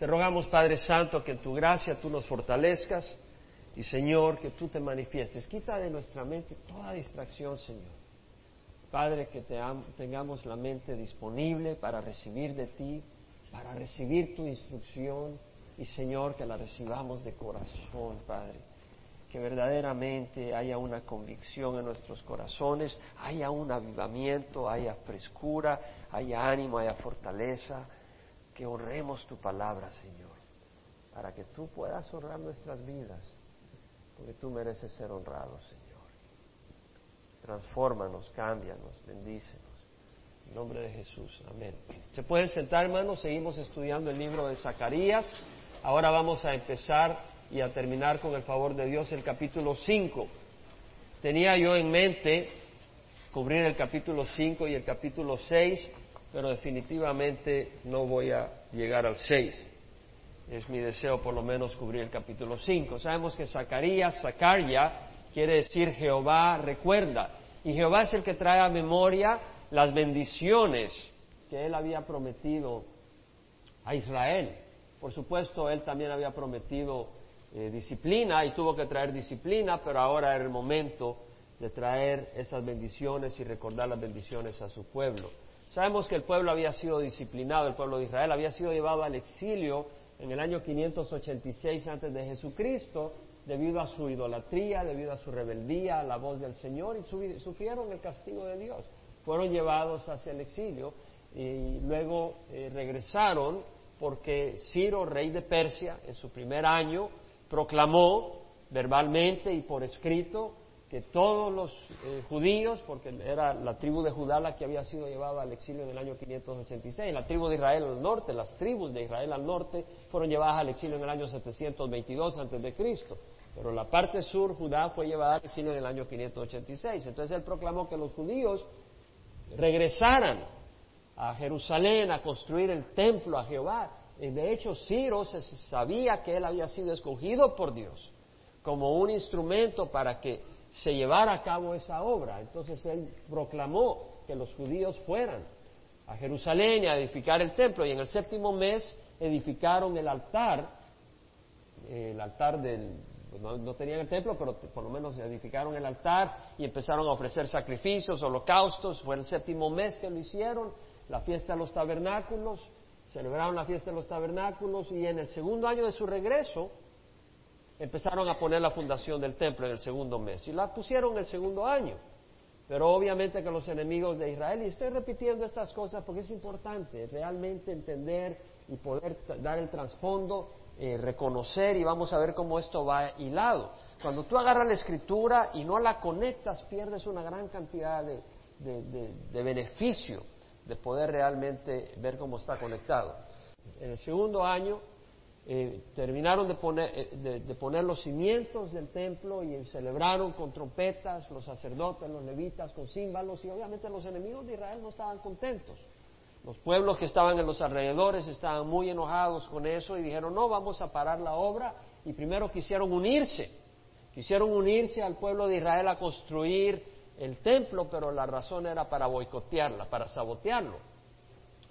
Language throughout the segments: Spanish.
Te rogamos, Padre Santo, que en tu gracia tú nos fortalezcas y, Señor, que tú te manifiestes. Quita de nuestra mente toda distracción, Señor. Padre, que tengamos la mente disponible para recibir de ti, para recibir tu instrucción y, Señor, que la recibamos de corazón, Padre. Que verdaderamente haya una convicción en nuestros corazones, haya un avivamiento, haya frescura, haya ánimo, haya fortaleza honremos tu palabra, Señor, para que tú puedas honrar nuestras vidas, porque tú mereces ser honrado, Señor. Transfórmanos, cámbianos, bendícenos. En nombre de Jesús, amén. Se pueden sentar, hermanos, seguimos estudiando el libro de Zacarías. Ahora vamos a empezar y a terminar con el favor de Dios el capítulo 5. Tenía yo en mente cubrir el capítulo 5 y el capítulo 6, pero definitivamente no voy a llegar al 6. Es mi deseo por lo menos cubrir el capítulo 5. Sabemos que Zacarías, Zacaria, quiere decir Jehová recuerda. Y Jehová es el que trae a memoria las bendiciones que él había prometido a Israel. Por supuesto, él también había prometido eh, disciplina y tuvo que traer disciplina, pero ahora era el momento de traer esas bendiciones y recordar las bendiciones a su pueblo. Sabemos que el pueblo había sido disciplinado, el pueblo de Israel había sido llevado al exilio en el año 586 antes de Jesucristo debido a su idolatría, debido a su rebeldía a la voz del Señor y sufrieron el castigo de Dios. Fueron llevados hacia el exilio y luego eh, regresaron porque Ciro, rey de Persia, en su primer año proclamó verbalmente y por escrito que todos los eh, judíos, porque era la tribu de Judá la que había sido llevada al exilio en el año 586, la tribu de Israel al norte, las tribus de Israel al norte fueron llevadas al exilio en el año 722 antes de Cristo, pero la parte sur, Judá, fue llevada al exilio en el año 586. Entonces él proclamó que los judíos regresaran a Jerusalén a construir el templo a Jehová. De hecho, Ciro se sabía que él había sido escogido por Dios como un instrumento para que se llevara a cabo esa obra. Entonces él proclamó que los judíos fueran a Jerusalén a edificar el templo y en el séptimo mes edificaron el altar, el altar del, no, tenían el templo, pero por lo menos edificaron el altar y empezaron a ofrecer sacrificios, holocaustos, fue el séptimo mes que lo hicieron, la fiesta de los tabernáculos, celebraron la fiesta de los tabernáculos y en el segundo año de su regreso, empezaron a poner la fundación del templo en el segundo mes y la pusieron en el segundo año. Pero obviamente que los enemigos de Israel, y estoy repitiendo estas cosas porque es importante realmente entender y poder dar el trasfondo, eh, reconocer y vamos a ver cómo esto va hilado. Cuando tú agarras la escritura y no la conectas, pierdes una gran cantidad de, de beneficio de poder realmente ver cómo está conectado. En el segundo año eh, terminaron de poner, eh, de, poner, los cimientos del templo y celebraron con trompetas los sacerdotes, los levitas, con címbalos y obviamente los enemigos de Israel no estaban contentos. Los pueblos que estaban en los alrededores estaban muy enojados con eso y dijeron, no, vamos a parar la obra y primero quisieron unirse, quisieron unirse al pueblo de Israel a construir el templo, pero la razón era para boicotearla, para sabotearlo.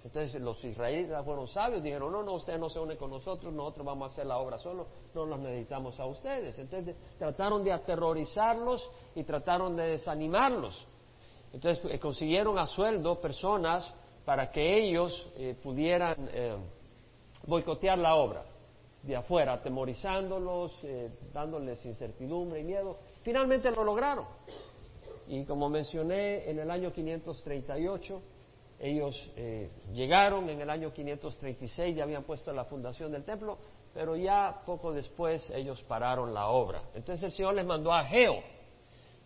Entonces los israelitas fueron sabios, dijeron, no, no, ustedes no se unen con nosotros, nosotros vamos a hacer la obra solo, no los necesitamos a ustedes. Entonces trataron de aterrorizarlos y trataron de desanimarlos. Entonces eh, consiguieron a sueldo personas para que ellos eh, pudieran eh, boicotear la obra de afuera, atemorizándolos, dándoles incertidumbre y miedo. Finalmente lo lograron. Y como mencioné, en el año 538, ellos eh, llegaron en el año 536, ya habían puesto la fundación del templo, pero ya poco después ellos pararon la obra. Entonces el Señor les mandó a Geo,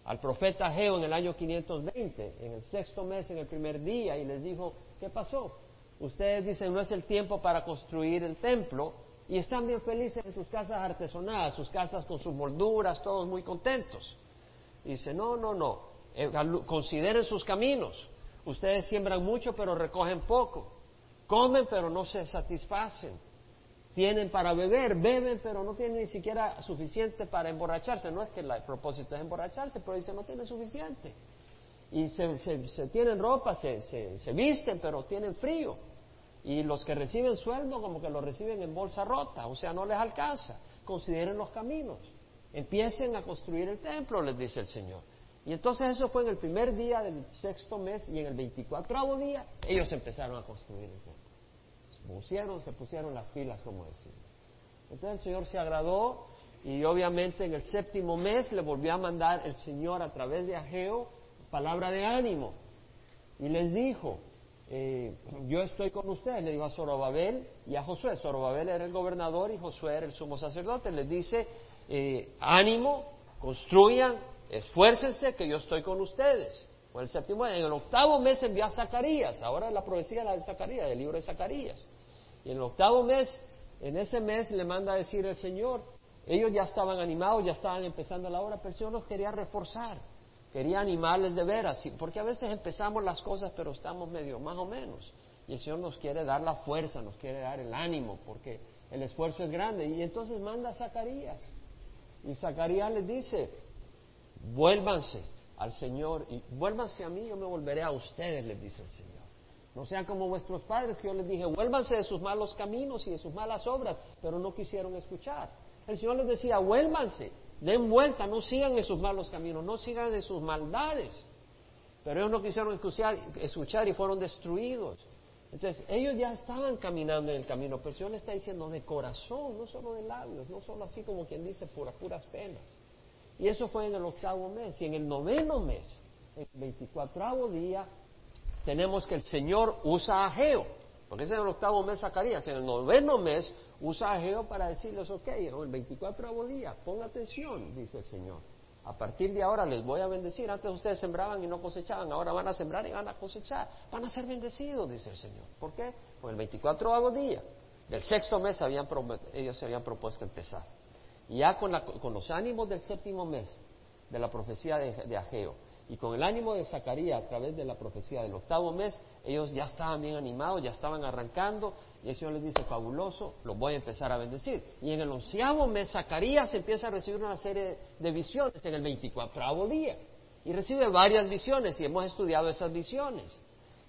al profeta Geo en el año 520, en el sexto mes, en el primer día, y les dijo, ¿qué pasó? Ustedes dicen, no es el tiempo para construir el templo, y están bien felices en sus casas artesonadas, sus casas con sus molduras, todos muy contentos. dice, no, no, no, eh, consideren sus caminos Ustedes siembran mucho pero recogen poco. Comen pero no se satisfacen. Tienen para beber, beben pero no tienen ni siquiera suficiente para emborracharse. No es que el propósito es emborracharse, pero dicen no tienen suficiente. Y se, tienen ropa, se, se, visten pero tienen frío. Y los que reciben sueldo como que lo reciben en bolsa rota, o sea, no les alcanza. Consideren los caminos. Empiecen a construir el templo, les dice el Señor. Y entonces eso fue en el primer día del sexto mes y en el veinticuatro día ellos empezaron a construir el templo. Se pusieron, se pusieron las pilas, como decimos. Entonces el Señor se agradó y obviamente en el séptimo mes le volvió a mandar el Señor a través de Ageo palabra de ánimo. Y les dijo, eh, yo estoy con ustedes, le dijo a Zorobabel y a Josué. Zorobabel era el gobernador y Josué era el sumo sacerdote. Les dice, eh, ánimo, construyan, esfuércense, que yo estoy con ustedes. En el octavo mes envió a Zacarías, ahora la profecía la de Zacarías, el libro de Zacarías. Y en el octavo mes, en ese mes le manda a decir el Señor, ellos ya estaban animados, ya estaban empezando la obra, pero Señor los quería reforzar, quería animarles de veras, porque a veces empezamos las cosas, pero estamos medio más o menos. Y el Señor nos quiere dar la fuerza, nos quiere dar el ánimo, porque el esfuerzo es grande. Y entonces manda a Zacarías. Y Zacarías les dice, vuélvanse al Señor y vuélvanse a mí, yo me volveré a ustedes, les dice el Señor. No sean como vuestros padres, que yo les dije, vuélvanse de sus malos caminos y de sus malas obras, pero no quisieron escuchar. El Señor les decía, vuélvanse, den vuelta, no sigan en sus malos caminos, no sigan en sus maldades. Pero ellos no quisieron escuchar, escuchar y fueron destruidos. Entonces, ellos ya estaban caminando en el camino, pero el Señor le está diciendo de corazón, no solo de labios, no solo así como quien dice puras, puras penas. Y eso fue en el octavo mes. Y en el noveno mes, en el veinticuatravo día, tenemos que el Señor usa a Geo, porque es en el octavo mes Zacarías. En el noveno mes usa a Geo para decirles, ok, el veinticuatravo día, ponga atención, dice el Señor. A partir de ahora les voy a bendecir. Antes ustedes sembraban y no cosechaban, ahora van a sembrar y van a cosechar. Van a ser bendecidos, dice el Señor. ¿Por qué? Porque el 24 día del sexto mes habían, ellos se habían propuesto empezar. Ya con, los ánimos del séptimo mes de la profecía de, de Ageo, y con el ánimo de Zacarías a través de la profecía del octavo mes, ellos ya estaban bien animados, ya estaban arrancando, y el Señor les dice, fabuloso, los voy a empezar a bendecir. Y en el onceavo mes, Zacarías empieza a recibir una serie de visiones en el veinticuatravo día. Y recibe varias visiones, y hemos estudiado esas visiones.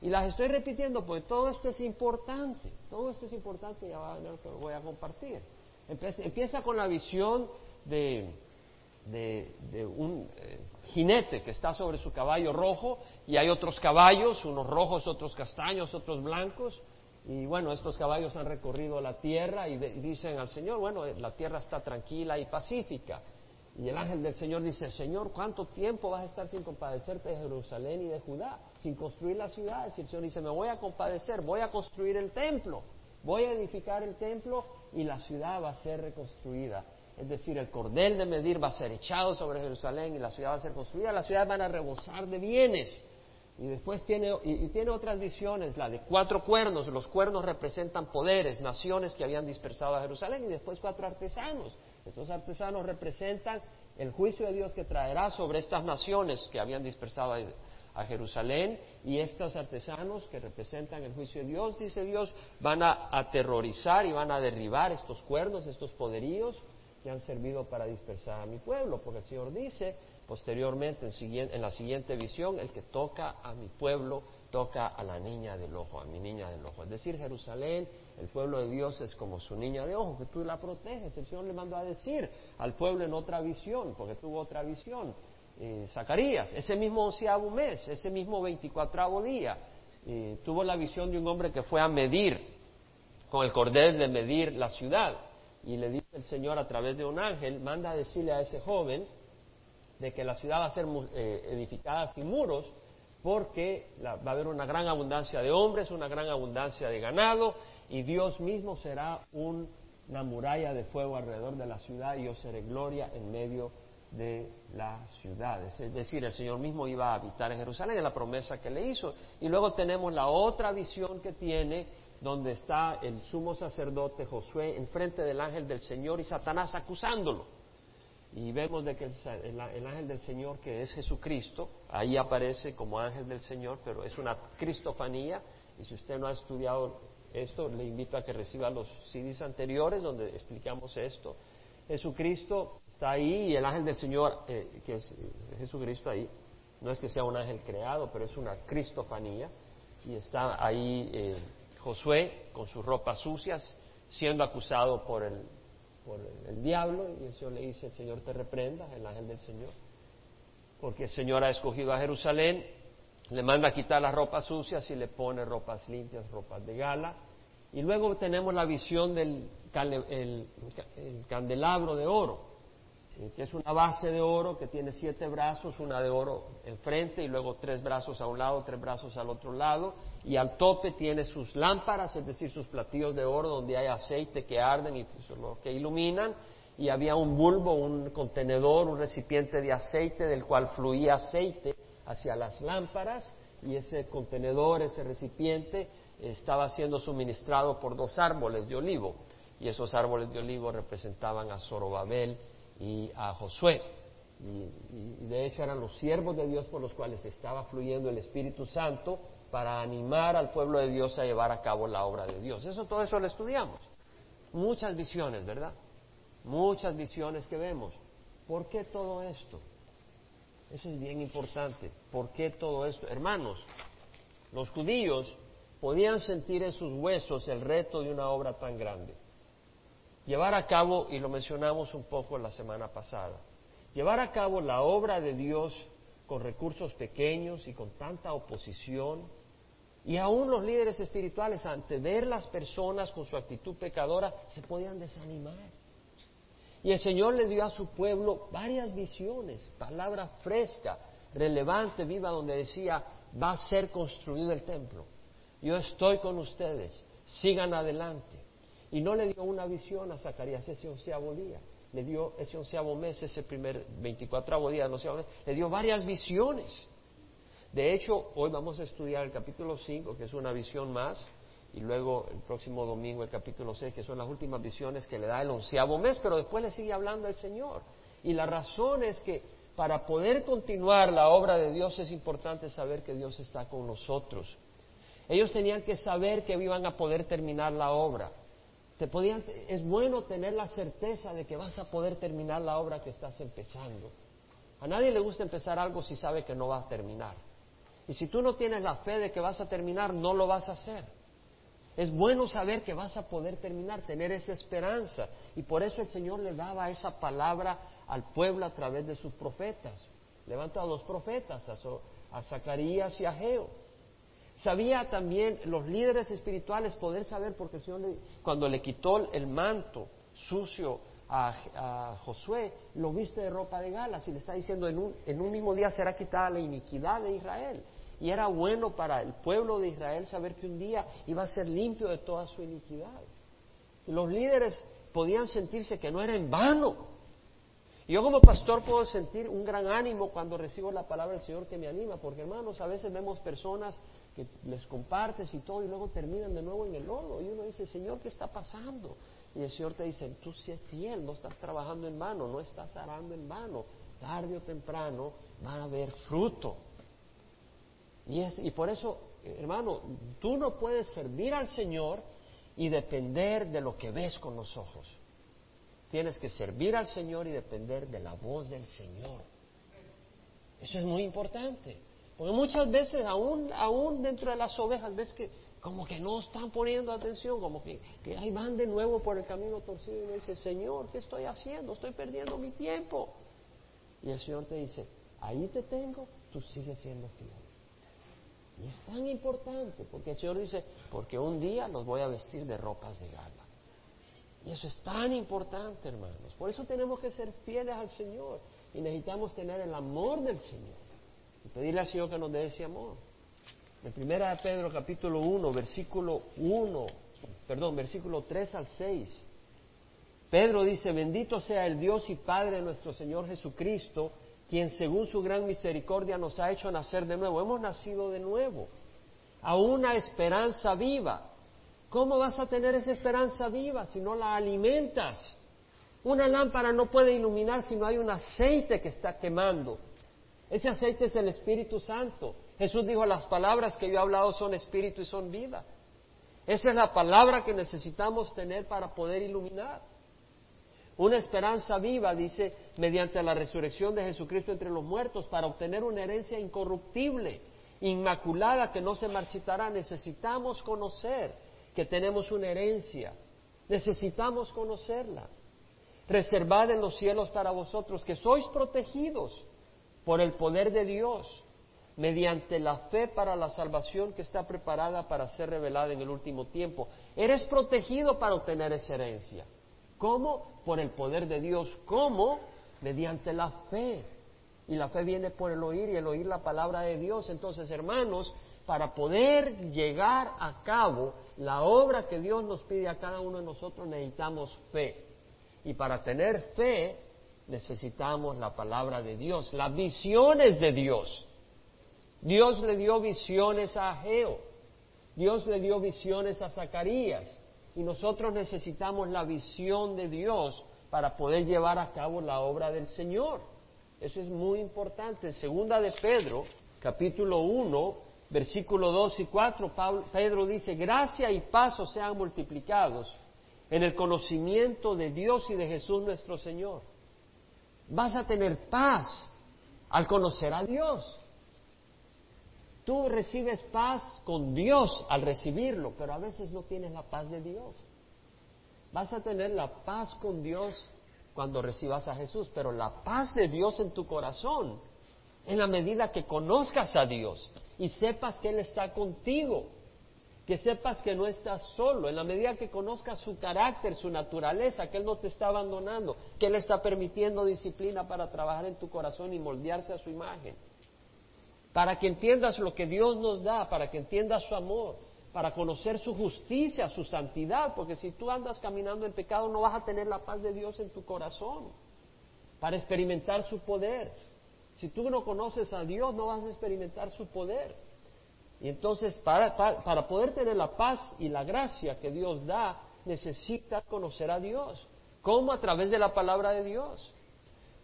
Y las estoy repitiendo porque todo esto es importante, todo esto es importante y ya va a ver que lo voy a compartir. Empieza con la visión de, de, un eh, jinete que está sobre su caballo rojo y hay otros caballos, unos rojos, otros castaños, otros blancos. Y bueno, estos caballos han recorrido la tierra y, dicen al Señor, bueno, la tierra está tranquila y pacífica. Y el ángel del Señor dice, Señor, ¿cuánto tiempo vas a estar sin compadecerte de Jerusalén y de Judá? Sin construir las ciudades. Y el Señor dice, me voy a compadecer, voy a construir el templo, voy a edificar el templo y la ciudad va a ser reconstruida. Es decir, el cordel de medir va a ser echado sobre Jerusalén y la ciudad va a ser construida. Las ciudades van a rebosar de bienes. Y después tiene, y, tiene otras visiones, la de cuatro cuernos. Los cuernos representan poderes, naciones que habían dispersado a Jerusalén. Y después cuatro artesanos. Estos artesanos representan el juicio de Dios que traerá sobre estas naciones que habían dispersado a Jerusalén y estos artesanos que representan el juicio de Dios, dice Dios, van a aterrorizar y van a derribar estos cuernos, estos poderíos que han servido para dispersar a mi pueblo, porque el Señor dice posteriormente en, la siguiente visión, el que toca a mi pueblo toca a la niña del ojo, a mi niña del ojo. Es decir, Jerusalén, el pueblo de Dios es como su niña de ojo, que tú la proteges. El Señor le mandó a decir al pueblo en otra visión, porque tuvo otra visión. Eh, Zacarías, ese mismo onceavo mes, ese mismo veinticuatravo día, eh, tuvo la visión de un hombre que fue a medir, con el cordel de medir la ciudad. Y le dice el Señor a través de un ángel, manda a decirle a ese joven de que la ciudad va a ser eh, edificada sin muros porque va a haber una gran abundancia de hombres, una gran abundancia de ganado y Dios mismo será una muralla de fuego alrededor de la ciudad y yo seré gloria en medio de la ciudad. Es decir, el Señor mismo iba a habitar en Jerusalén, en la promesa que le hizo. Y luego tenemos la otra visión que tiene donde está el sumo sacerdote Josué enfrente del ángel del Señor y Satanás acusándolo. Y vemos de que el, ángel del Señor, que es Jesucristo, ahí aparece como ángel del Señor, pero es una cristofanía. Y si usted no ha estudiado esto, le invito a que reciba los CDs anteriores donde explicamos esto. Jesucristo está ahí y el ángel del Señor, eh, que es Jesucristo ahí, no es que sea un ángel creado, pero es una cristofanía y está ahí. Eh, Josué con sus ropas sucias, siendo acusado por el, por el, diablo, y el Señor le dice, el Señor te reprenda, el ángel del Señor, porque el Señor ha escogido a Jerusalén, le manda a quitar las ropas sucias y le pone ropas limpias, ropas de gala, y luego tenemos la visión del el, candelabro de oro, que es una base de oro que tiene siete brazos, una de oro enfrente y luego tres brazos a un lado, tres brazos al otro lado, y al tope tiene sus lámparas, es decir, sus platillos de oro donde hay aceite que arden y pues, que iluminan, y había un bulbo, un contenedor, un recipiente de aceite del cual fluía aceite hacia las lámparas, y ese contenedor, ese recipiente, estaba siendo suministrado por dos árboles de olivo, y esos árboles de olivo representaban a Zorobabel, y a Josué. Y, de hecho eran los siervos de Dios por los cuales estaba fluyendo el Espíritu Santo para animar al pueblo de Dios a llevar a cabo la obra de Dios. Eso, todo eso lo estudiamos. Muchas visiones, ¿verdad? Muchas visiones que vemos. ¿Por qué todo esto? Eso es bien importante. ¿Por qué todo esto? Hermanos, los judíos podían sentir en sus huesos el reto de una obra tan grande llevar a cabo, y lo mencionamos un poco la semana pasada, llevar a cabo la obra de Dios con recursos pequeños y con tanta oposición, y aún los líderes espirituales, ante ver las personas con su actitud pecadora, se podían desanimar. Y el Señor le dio a su pueblo varias visiones, palabra fresca, relevante, viva, donde decía, va a ser construido el templo. Yo estoy con ustedes, sigan adelante. Y no le dio una visión a Zacarías ese onceavo día, le dio ese onceavo mes, ese primer veinticuatravo día, no sé, le dio varias visiones. De hecho, hoy vamos a estudiar el capítulo 5, que es una visión más, y luego el próximo domingo el capítulo 6, que son las últimas visiones que le da el onceavo mes, pero después le sigue hablando el Señor. Y la razón es que para poder continuar la obra de Dios es importante saber que Dios está con nosotros. Ellos tenían que saber que iban a poder terminar la obra es bueno tener la certeza de que vas a poder terminar la obra que estás empezando. A nadie le gusta empezar algo si sabe que no va a terminar. Y si tú no tienes la fe de que vas a terminar, no lo vas a hacer. Es bueno saber que vas a poder terminar, tener esa esperanza. Y por eso el Señor le daba esa palabra al pueblo a través de sus profetas. Levanta a dos profetas, a, a Zacarías y a Geo. Sabía también los líderes espirituales poder saber, porque el Señor cuando le quitó el manto sucio a, Josué, lo viste de ropa de galas y le está diciendo en un, en un mismo día será quitada la iniquidad de Israel. Y era bueno para el pueblo de Israel saber que un día iba a ser limpio de toda su iniquidad. Los líderes podían sentirse que no era en vano. Yo como pastor puedo sentir un gran ánimo cuando recibo la palabra del Señor que me anima, porque hermanos, a veces vemos personas que les compartes y todo y luego terminan de nuevo en el lodo y uno dice, Señor, ¿qué está pasando? Y el Señor te dice, tú sé fiel, no estás trabajando en vano, no estás arando en vano, tarde o temprano van a haber fruto. Y, es, y por eso, hermano, tú no puedes servir al Señor y depender de lo que ves con los ojos. Tienes que servir al Señor y depender de la voz del Señor. Eso es muy importante. Porque muchas veces, aún, aún dentro de las ovejas, ves que como que no están poniendo atención, como que, que ahí van de nuevo por el camino torcido y me dice, Señor, ¿qué estoy haciendo? Estoy perdiendo mi tiempo. Y el Señor te dice, ahí te tengo, tú sigues siendo fiel. Y es tan importante, porque el Señor dice, porque un día los voy a vestir de ropas de gala. Y eso es tan importante, hermanos. Por eso tenemos que ser fieles al Señor y necesitamos tener el amor del Señor y pedirle al Señor que nos dé ese amor. En primera de Pedro capítulo 1, versículo 1, perdón, versículo 3 al 6. Pedro dice, bendito sea el Dios y Padre de nuestro Señor Jesucristo, quien según su gran misericordia nos ha hecho nacer de nuevo. Hemos nacido de nuevo, a una esperanza viva. ¿Cómo vas a tener esa esperanza viva si no la alimentas? Una lámpara no puede iluminar si no hay un aceite que está quemando. Ese aceite es el Espíritu Santo. Jesús dijo, las palabras que yo he hablado son espíritu y son vida. Esa es la palabra que necesitamos tener para poder iluminar. Una esperanza viva, dice, mediante la resurrección de Jesucristo entre los muertos, para obtener una herencia incorruptible, inmaculada, que no se marchitará. Necesitamos conocer que tenemos una herencia. Necesitamos conocerla. Reservad en los cielos para vosotros que sois protegidos por el poder de Dios mediante la fe para la salvación que está preparada para ser revelada en el último tiempo. Eres protegido para obtener esa herencia. ¿Cómo? Por el poder de Dios. ¿Cómo? Mediante la fe. Y la fe viene por el oír y el oír la palabra de Dios. Entonces, hermanos, para poder llegar a cabo la obra que Dios nos pide a cada uno de nosotros necesitamos fe. Y para tener fe necesitamos la palabra de Dios, las visiones de Dios. Dios le dio visiones a Ageo, Dios le dio visiones a Zacarías y nosotros necesitamos la visión de Dios para poder llevar a cabo la obra del Señor. Eso es muy importante. Segunda de Pedro, capítulo 1, versículo 2 y 4, Pedro dice, gracia y paz sean multiplicados en el conocimiento de Dios y de Jesús nuestro Señor. Vas a tener paz al conocer a Dios. Tú recibes paz con Dios al recibirlo, pero a veces no tienes la paz de Dios. Vas a tener la paz con Dios cuando recibas a Jesús, pero la paz de Dios en tu corazón, en la medida que conozcas a Dios y sepas que Él está contigo, que sepas que no estás solo, en la medida que conozcas su carácter, su naturaleza, que Él no te está abandonando, que Él está permitiendo disciplina para trabajar en tu corazón y moldearse a su imagen para que entiendas lo que Dios nos da, para que entiendas su amor, para conocer su justicia, su santidad, porque si tú andas caminando en pecado no vas a tener la paz de Dios en tu corazón, para experimentar su poder. Si tú no conoces a Dios no vas a experimentar su poder. Y entonces para, para, poder tener la paz y la gracia que Dios da, necesitas conocer a Dios. ¿Cómo? A través de la palabra de Dios.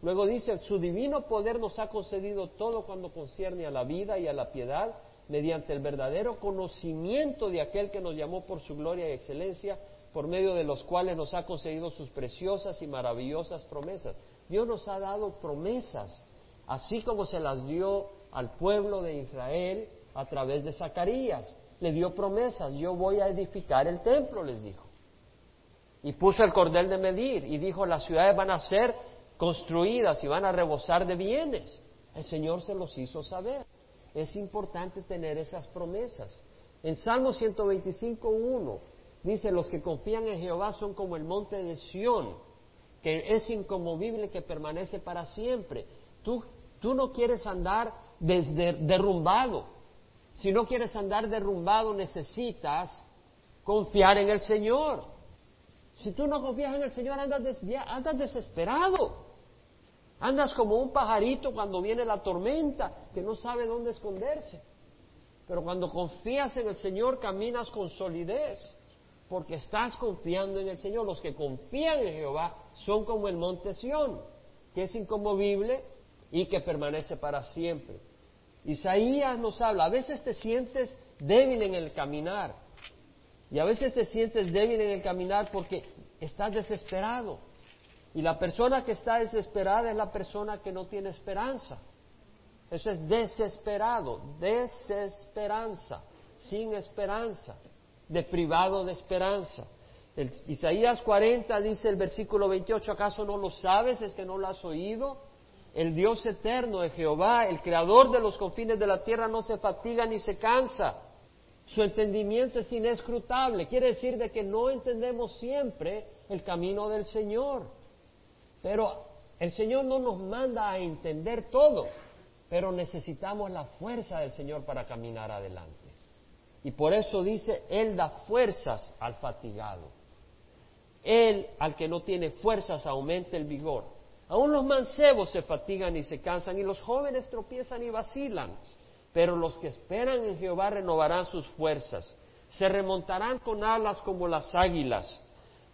Luego dice, su divino poder nos ha concedido todo cuando concierne a la vida y a la piedad, mediante el verdadero conocimiento de aquel que nos llamó por su gloria y excelencia, por medio de los cuales nos ha concedido sus preciosas y maravillosas promesas. Dios nos ha dado promesas, así como se las dio al pueblo de Israel a través de Zacarías. Le dio promesas, yo voy a edificar el templo, les dijo. Y puso el cordel de medir y dijo, las ciudades van a ser construidas y van a rebosar de bienes. El Señor se los hizo saber. Es importante tener esas promesas. En Salmo 125.1 dice, los que confían en Jehová son como el monte de Sión, que es inconmovible, que permanece para siempre. Tú, tú no quieres andar desde, derrumbado. Si no quieres andar derrumbado, necesitas confiar en el Señor. Si tú no confías en el Señor, andas, andas desesperado. Andas como un pajarito cuando viene la tormenta, que no sabe dónde esconderse. Pero cuando confías en el Señor, caminas con solidez, porque estás confiando en el Señor. Los que confían en Jehová son como el monte Sión, que es inconmovible y que permanece para siempre. Isaías nos habla, a veces te sientes débil en el caminar, y a veces te sientes débil en el caminar porque estás desesperado y la persona que está desesperada es la persona que no tiene esperanza. Eso es desesperado, desesperanza, sin esperanza, deprivado de esperanza. Isaías 40 dice el versículo 28, ¿acaso no lo sabes? ¿Es que no lo has oído? El Dios eterno de Jehová, el creador de los confines de la tierra, no se fatiga ni se cansa. Su entendimiento es inescrutable. Quiere decir de que no entendemos siempre el camino del Señor. Pero el Señor no nos manda a entender todo, pero necesitamos la fuerza del Señor para caminar adelante. Y por eso dice, Él da fuerzas al fatigado. Él, al que no tiene fuerzas, aumenta el vigor. Aún los mancebos se fatigan y se cansan, y los jóvenes tropiezan y vacilan. Pero los que esperan en Jehová renovarán sus fuerzas. Se remontarán con alas como las águilas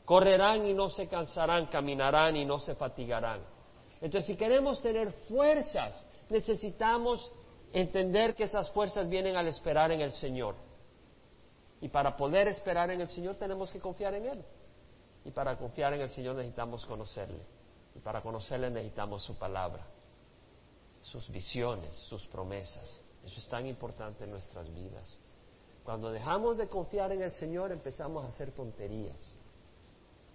correrán y no se cansarán, caminarán y no se fatigarán. Entonces, si queremos tener fuerzas, necesitamos entender que esas fuerzas vienen al esperar en el Señor. Y para poder esperar en el Señor tenemos que confiar en Él. Y para confiar en el Señor necesitamos conocerle. Y para conocerle necesitamos su palabra, sus visiones, sus promesas. Eso es tan importante en nuestras vidas. Cuando dejamos de confiar en el Señor empezamos a hacer tonterías.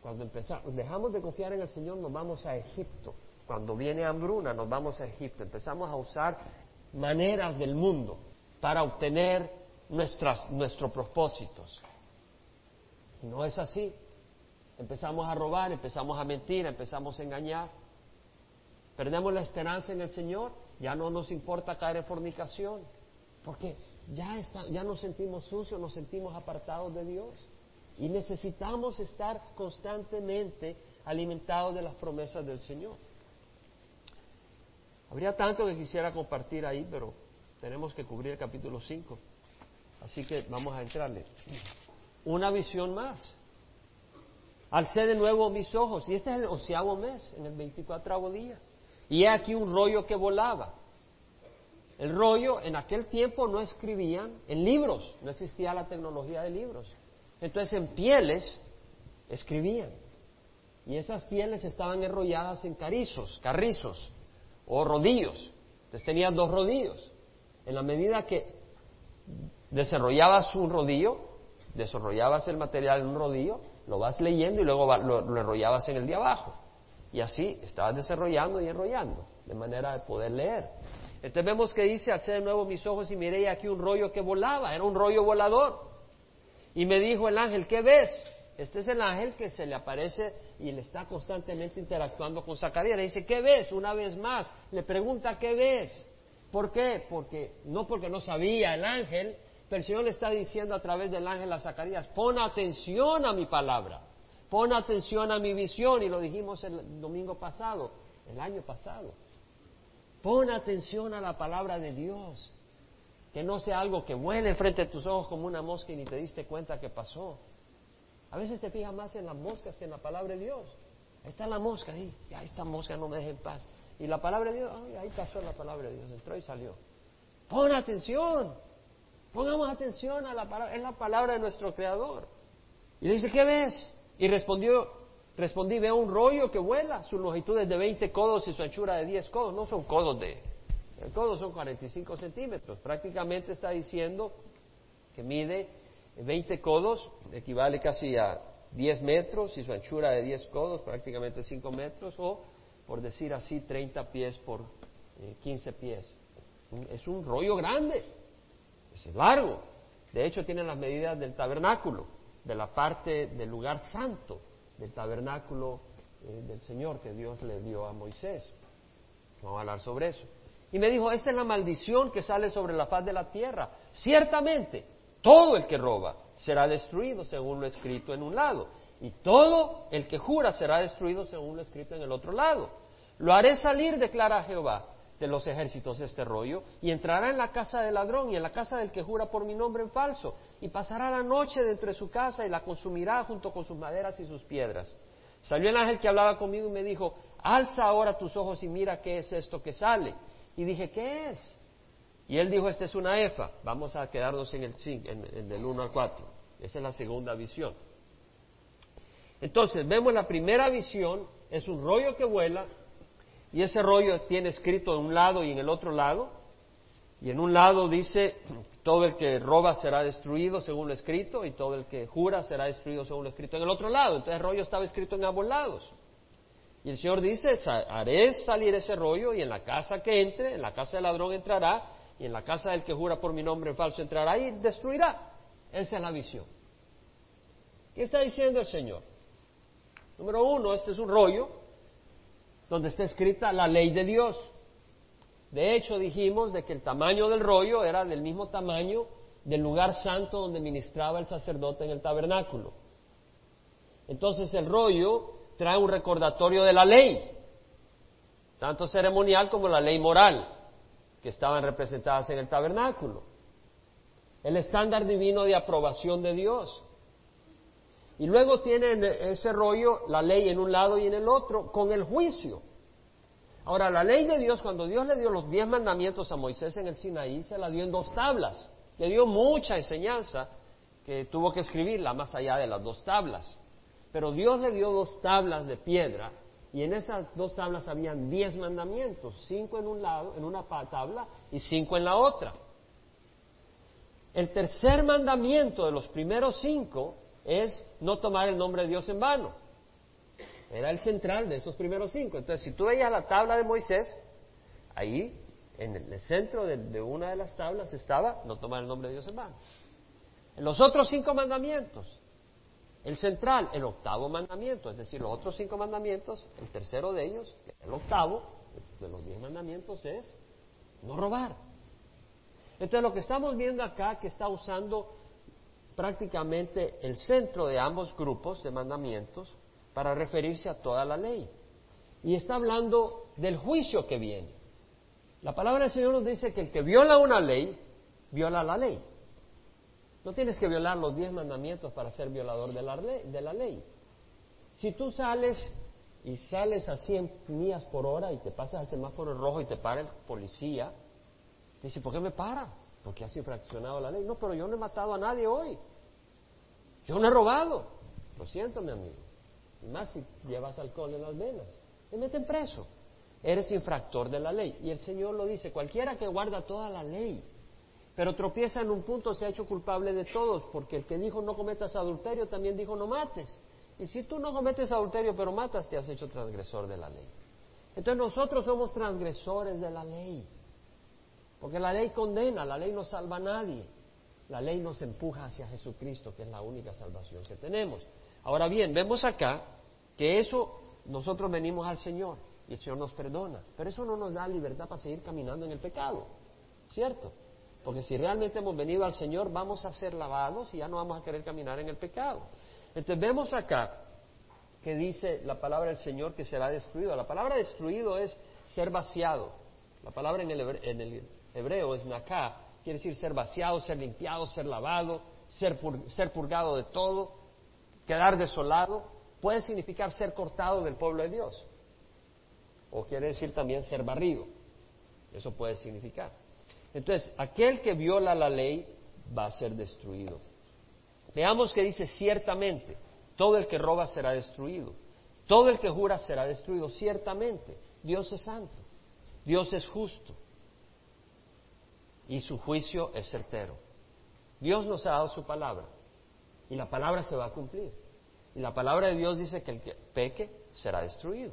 Cuando empezamos, dejamos de confiar en el Señor nos vamos a Egipto. Cuando viene hambruna nos vamos a Egipto. Empezamos a usar maneras del mundo para obtener nuestras, nuestros propósitos. No es así. Empezamos a robar, empezamos a mentir, empezamos a engañar. Perdemos la esperanza en el Señor, ya no nos importa caer en fornicación, porque ya, está, ya nos sentimos sucios, nos sentimos apartados de Dios. Y necesitamos estar constantemente alimentados de las promesas del Señor. Habría tanto que quisiera compartir ahí, pero tenemos que cubrir el capítulo 5. Así que vamos a entrarle. Una visión más. Alcé de nuevo mis ojos, y este es el onceavo mes, en el 24 día. Y he aquí un rollo que volaba. El rollo, en aquel tiempo no escribían en libros, no existía la tecnología de libros. Entonces en pieles escribían. Y esas pieles estaban enrolladas en carizos, carrizos o rodillos. Entonces tenían dos rodillos. En la medida que desarrollabas un rodillo, desarrollabas el material en un rodillo, lo vas leyendo y luego lo, lo, enrollabas en el de abajo. Y así estabas desarrollando y enrollando, de manera de poder leer. Entonces vemos que dice, alcé de nuevo mis ojos y miré aquí un rollo que volaba, era un rollo volador. Y me dijo el ángel, ¿qué ves? Este es el ángel que se le aparece y le está constantemente interactuando con Zacarías. Le dice, ¿qué ves? Una vez más. Le pregunta, ¿qué ves? ¿Por qué? Porque, no porque no sabía el ángel, pero el Señor le está diciendo a través del ángel a Zacarías, pon atención a mi palabra, pon atención a mi visión, y lo dijimos el domingo pasado, el año pasado. Pon atención a la palabra de Dios, que no sea algo que vuele frente a tus ojos como una mosca y ni te diste cuenta que pasó. A veces te fijas más en las moscas que en la palabra de Dios. Ahí está la mosca, ahí, ahí esta mosca no me deja en paz. Y la palabra de Dios, ahí pasó la palabra de Dios, entró y salió. Pon atención, Pongamos atención a la palabra, es la palabra de nuestro Creador. Y le dice, ¿qué ves? Y respondió, respondí, veo un rollo que vuela, su longitud es de 20 codos y su anchura de 10 codos, no son codos de, el codo son 45 centímetros, prácticamente está diciendo que mide 20 codos, equivale casi a 10 metros y su anchura de 10 codos, prácticamente 5 metros, o por decir así, 30 pies por 15 eh, pies. Es un rollo grande es largo. De hecho, tiene las medidas del tabernáculo, de la parte del lugar santo del tabernáculo eh, del Señor que Dios le dio a Moisés. Vamos a hablar sobre eso. Y me dijo, esta es la maldición que sale sobre la faz de la tierra. Ciertamente, todo el que roba será destruido según lo escrito en un lado. Y todo el que jura será destruido según lo escrito en el otro lado. Lo haré salir, declara Jehová, de los ejércitos este rollo, y entrará en la casa del ladrón y en la casa del que jura por mi nombre en falso, y pasará la noche dentro de su casa y la consumirá junto con sus maderas y sus piedras. Salió el ángel que hablaba conmigo y me dijo, alza ahora tus ojos y mira qué es esto que sale. Y dije, ¿qué es? Y él dijo, esta es una efa. Vamos a quedarnos en el, en, en del 1 al 4. Esa es la segunda visión. Entonces, vemos la primera visión, es un rollo que vuela, y ese rollo tiene escrito en un lado y en el otro lado. Y en un lado dice, todo el que roba será destruido según lo escrito y todo el que jura será destruido según lo escrito en el otro lado. Entonces el rollo estaba escrito en ambos lados. Y el Señor dice, haré salir ese rollo y en la casa que entre, en la casa del ladrón entrará y en la casa del que jura por mi nombre falso entrará y destruirá. Esa es la visión. ¿Qué está diciendo el Señor? Número uno, este es un rollo donde está escrita la ley de Dios. De hecho, dijimos de que el tamaño del rollo era del mismo tamaño del lugar santo donde ministraba el sacerdote en el tabernáculo. Entonces el rollo trae un recordatorio de la ley, tanto ceremonial como la ley moral, que estaban representadas en el tabernáculo. El estándar divino de aprobación de Dios. Y luego tiene ese rollo la ley en un lado y en el otro con el juicio. Ahora, la ley de Dios, cuando Dios le dio los diez mandamientos a Moisés en el Sinaí, se la dio en dos tablas. Le dio mucha enseñanza que tuvo que escribirla más allá de las dos tablas. Pero Dios le dio dos tablas de piedra y en esas dos tablas habían diez mandamientos, cinco en un lado, en una tabla y cinco en la otra. El tercer mandamiento de los primeros cinco es no tomar el nombre de Dios en vano. Era el central de esos primeros cinco. Entonces, si tú veías la tabla de Moisés, ahí, en el centro de, una de las tablas estaba no tomar el nombre de Dios en vano. En los otros cinco mandamientos, el central, el octavo mandamiento, es decir, los otros cinco mandamientos, el tercero de ellos, el octavo de los diez mandamientos es no robar. Entonces lo que estamos viendo acá, que está usando prácticamente el centro de ambos grupos de mandamientos para referirse a toda la ley. Y está hablando del juicio que viene. La palabra del Señor nos dice que el que viola una ley, viola la ley. No tienes que violar los diez mandamientos para ser violador de la, ley, de la ley. Si tú sales y sales a 100 millas por hora y te pasas al semáforo rojo y te para el policía, dice, ¿por qué me para? Porque has infraccionado la ley. No, pero yo no he matado a nadie hoy. Yo no he robado. Lo siento, mi amigo. Y más si llevas alcohol en las venas. Te meten preso. Eres infractor de la ley. Y el Señor lo dice, cualquiera que guarda toda la ley, pero tropieza en un punto, se ha hecho culpable de todos, porque el que dijo no cometas adulterio también dijo no mates. Y si tú no cometes adulterio pero matas, te has hecho transgresor de la ley. Entonces nosotros somos transgresores de la ley. Porque la ley condena, la ley no salva a nadie. La ley nos empuja hacia Jesucristo, que es la única salvación que tenemos. Ahora bien, vemos acá que eso nosotros venimos al Señor y el Señor nos perdona, pero eso no nos da libertad para seguir caminando en el pecado, ¿cierto? Porque si realmente hemos venido al Señor, vamos a ser lavados y ya no vamos a querer caminar en el pecado. Entonces vemos acá que dice la palabra del Señor que será destruido. La palabra destruido es ser vaciado. La palabra en el, hebreo es naká, quiere decir ser vaciado, ser limpiado, ser lavado, ser, ser purgado de todo, quedar desolado. Puede significar ser cortado del pueblo de Dios. O quiere decir también ser barrido. Eso puede significar. Entonces, aquel que viola la ley va a ser destruido. Veamos que dice ciertamente, todo el que roba será destruido, todo el que jura será destruido, ciertamente. Dios es santo, Dios es justo y su juicio es certero. Dios nos ha dado su palabra y la palabra se va a cumplir. Y la palabra de Dios dice que el que peque será destruido.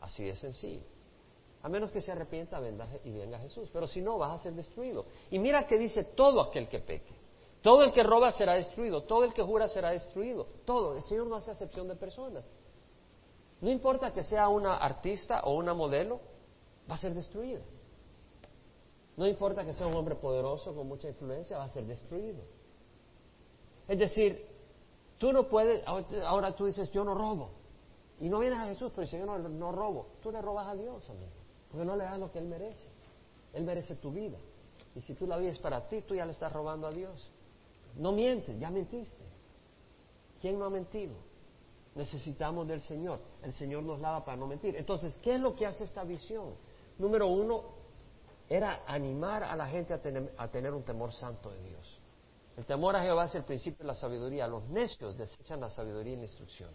Así de sencillo. A menos que se arrepienta y venga Jesús. Pero si no, vas a ser destruido. Y mira que dice todo aquel que peque. Todo el que roba será destruido. Todo el que jura será destruido. Todo. El Señor no hace acepción de personas. No importa que sea una artista o una modelo, va a ser destruida. No importa que sea un hombre poderoso con mucha influencia, va a ser destruido. Es decir, tú no puedes, ahora tú dices, yo no robo. Y no vienes a Jesús, pero dices, yo no, no robo. Tú le robas a Dios, amigo. Porque no le das lo que Él merece. Él merece tu vida. Y si tú la vives para ti, tú ya le estás robando a Dios. No mientes, ya mentiste. ¿Quién no ha mentido? Necesitamos del Señor. El Señor nos lava para no mentir. Entonces, ¿qué es lo que hace esta visión? Número uno, era animar a la gente a tener, a tener un temor santo de Dios. El temor a Jehová es el principio de la sabiduría. Los necios desechan la sabiduría y la instrucción.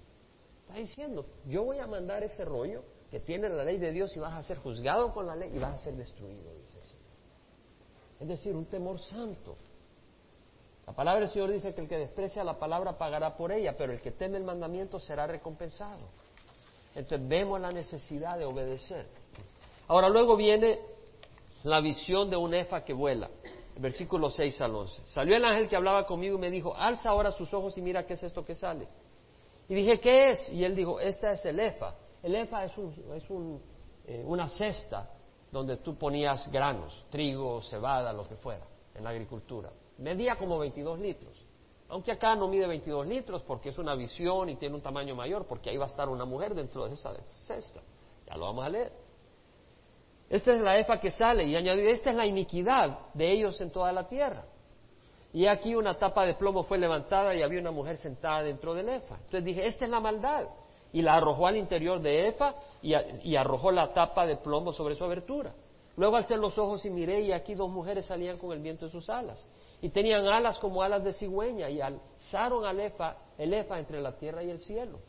Está diciendo, yo voy a mandar ese rollo que tiene la ley de Dios y vas a ser juzgado con la ley y vas a ser destruido, dice el Señor. Es decir, un temor santo. La palabra del Señor dice que el que desprecia la palabra pagará por ella, pero el que teme el mandamiento será recompensado. Entonces vemos la necesidad de obedecer. Ahora luego viene la visión de un efa que vuela. Versículo 6 al 11. Salió el ángel que hablaba conmigo y me dijo, alza ahora sus ojos y mira qué es esto que sale. Y dije, ¿qué es? Y él dijo, esta es el efa. El efa es, eh, una cesta donde tú ponías granos, trigo, cebada, lo que fuera, en la agricultura. Medía como 22 litros. Aunque acá no mide 22 litros porque es una visión y tiene un tamaño mayor, porque ahí va a estar una mujer dentro de esa cesta. Ya lo vamos a leer. Esta es la efa que sale y añadió, esta es la iniquidad de ellos en toda la tierra. Y aquí una tapa de plomo fue levantada y había una mujer sentada dentro del efa. Entonces dije, esta es la maldad. Y la arrojó al interior de efa y, arrojó la tapa de plomo sobre su abertura. Luego alcé los ojos y miré y aquí dos mujeres salían con el viento en sus alas. Y tenían alas como alas de cigüeña y alzaron al efa, el efa entre la tierra y el cielo.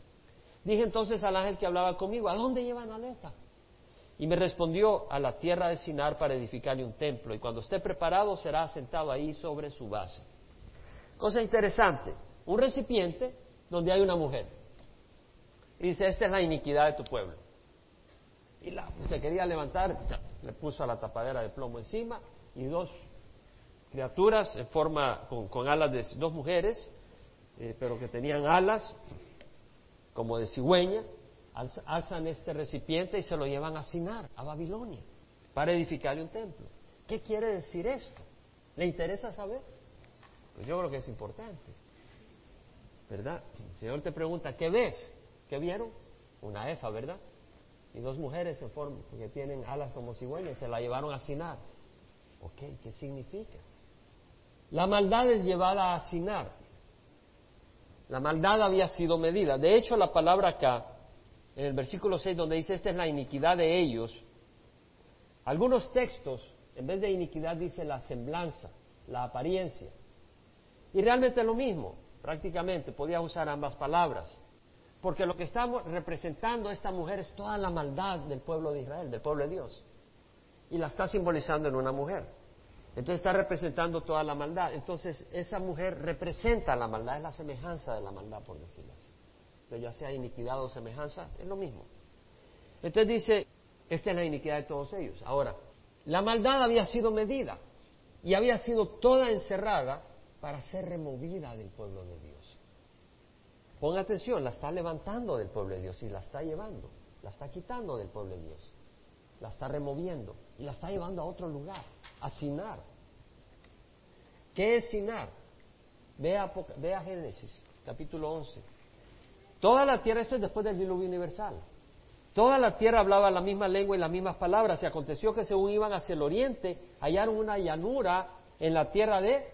Dije entonces al ángel que hablaba conmigo, ¿a dónde llevan al efa? Y me respondió a la tierra de Sinar para edificarle un templo, y cuando esté preparado será asentado ahí sobre su base. Cosa interesante, un recipiente donde hay una mujer. Y dice, esta es la iniquidad de tu pueblo. Y la, se quería levantar, le puso a la tapadera de plomo encima y dos criaturas en forma, con, alas de dos mujeres, eh, pero que tenían alas como de cigüeña, alzan este recipiente y se lo llevan a Sinar, a Babilonia, para edificarle un templo. ¿Qué quiere decir esto? ¿Le interesa saber? Pues yo creo que es importante. ¿Verdad? El Señor te pregunta, ¿qué ves? ¿Qué vieron? Una efa, ¿verdad? Y dos mujeres en forma, que tienen alas como cigüeñas, se la llevaron a Sinar. Ok, ¿qué significa? La maldad es llevada a Sinar. La maldad había sido medida. De hecho, la palabra acá, en el versículo 6, donde dice, esta es la iniquidad de ellos, algunos textos, en vez de iniquidad, dice la semblanza, la apariencia. Y realmente es lo mismo, prácticamente, podía usar ambas palabras. Porque lo que estamos representando esta mujer es toda la maldad del pueblo de Israel, del pueblo de Dios. Y la está simbolizando en una mujer. Entonces está representando toda la maldad. Entonces esa mujer representa la maldad, es la semejanza de la maldad, por decirlo así. Pero ya sea iniquidad o semejanza, es lo mismo. Entonces dice, esta es la iniquidad de todos ellos. Ahora, la maldad había sido medida y había sido toda encerrada para ser removida del pueblo de Dios. Ponga atención, la está levantando del pueblo de Dios y la está llevando, la está quitando del pueblo de Dios, la está removiendo y la está llevando a otro lugar a Sinar. ¿Qué es Sinar? Ve a, Génesis, capítulo 11. Toda la tierra, esto es después del diluvio universal. Toda la tierra hablaba la misma lengua y las mismas palabras. Y aconteció que según iban hacia el oriente, hallaron una llanura en la tierra de,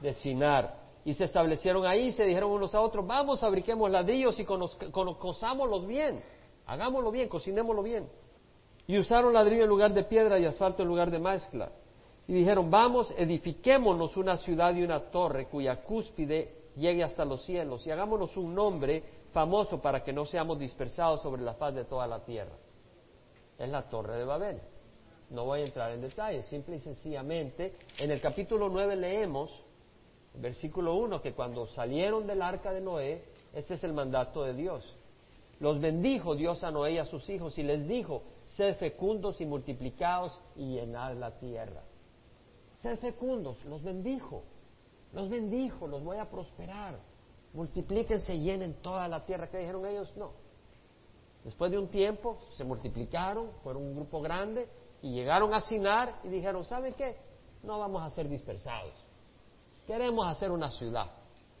de Sinar. Y se establecieron ahí se dijeron unos a otros, vamos, fabriquemos ladrillos y cosámoslos bien. Hagámoslo bien, cocinémoslo bien. Y usaron ladrillo en lugar de piedra y asfalto en lugar de mezcla. Y dijeron, vamos, edifiquémonos una ciudad y una torre cuya cúspide llegue hasta los cielos y hagámonos un nombre famoso para que no seamos dispersados sobre la faz de toda la tierra. Es la torre de Babel. No voy a entrar en detalles, simple y sencillamente, en el capítulo 9 leemos, versículo 1, que cuando salieron del arca de Noé, este es el mandato de Dios. Los bendijo Dios a Noé y a sus hijos y les dijo, sed fecundos y multiplicados y llenad la tierra. Sed fecundos, los bendijo, los bendijo, los voy a prosperar. Multiplíquense y llenen toda la tierra. ¿Qué dijeron ellos? No. Después de un tiempo se multiplicaron, fueron un grupo grande y llegaron a Sinar y dijeron, ¿saben qué? No vamos a ser dispersados. Queremos hacer una ciudad.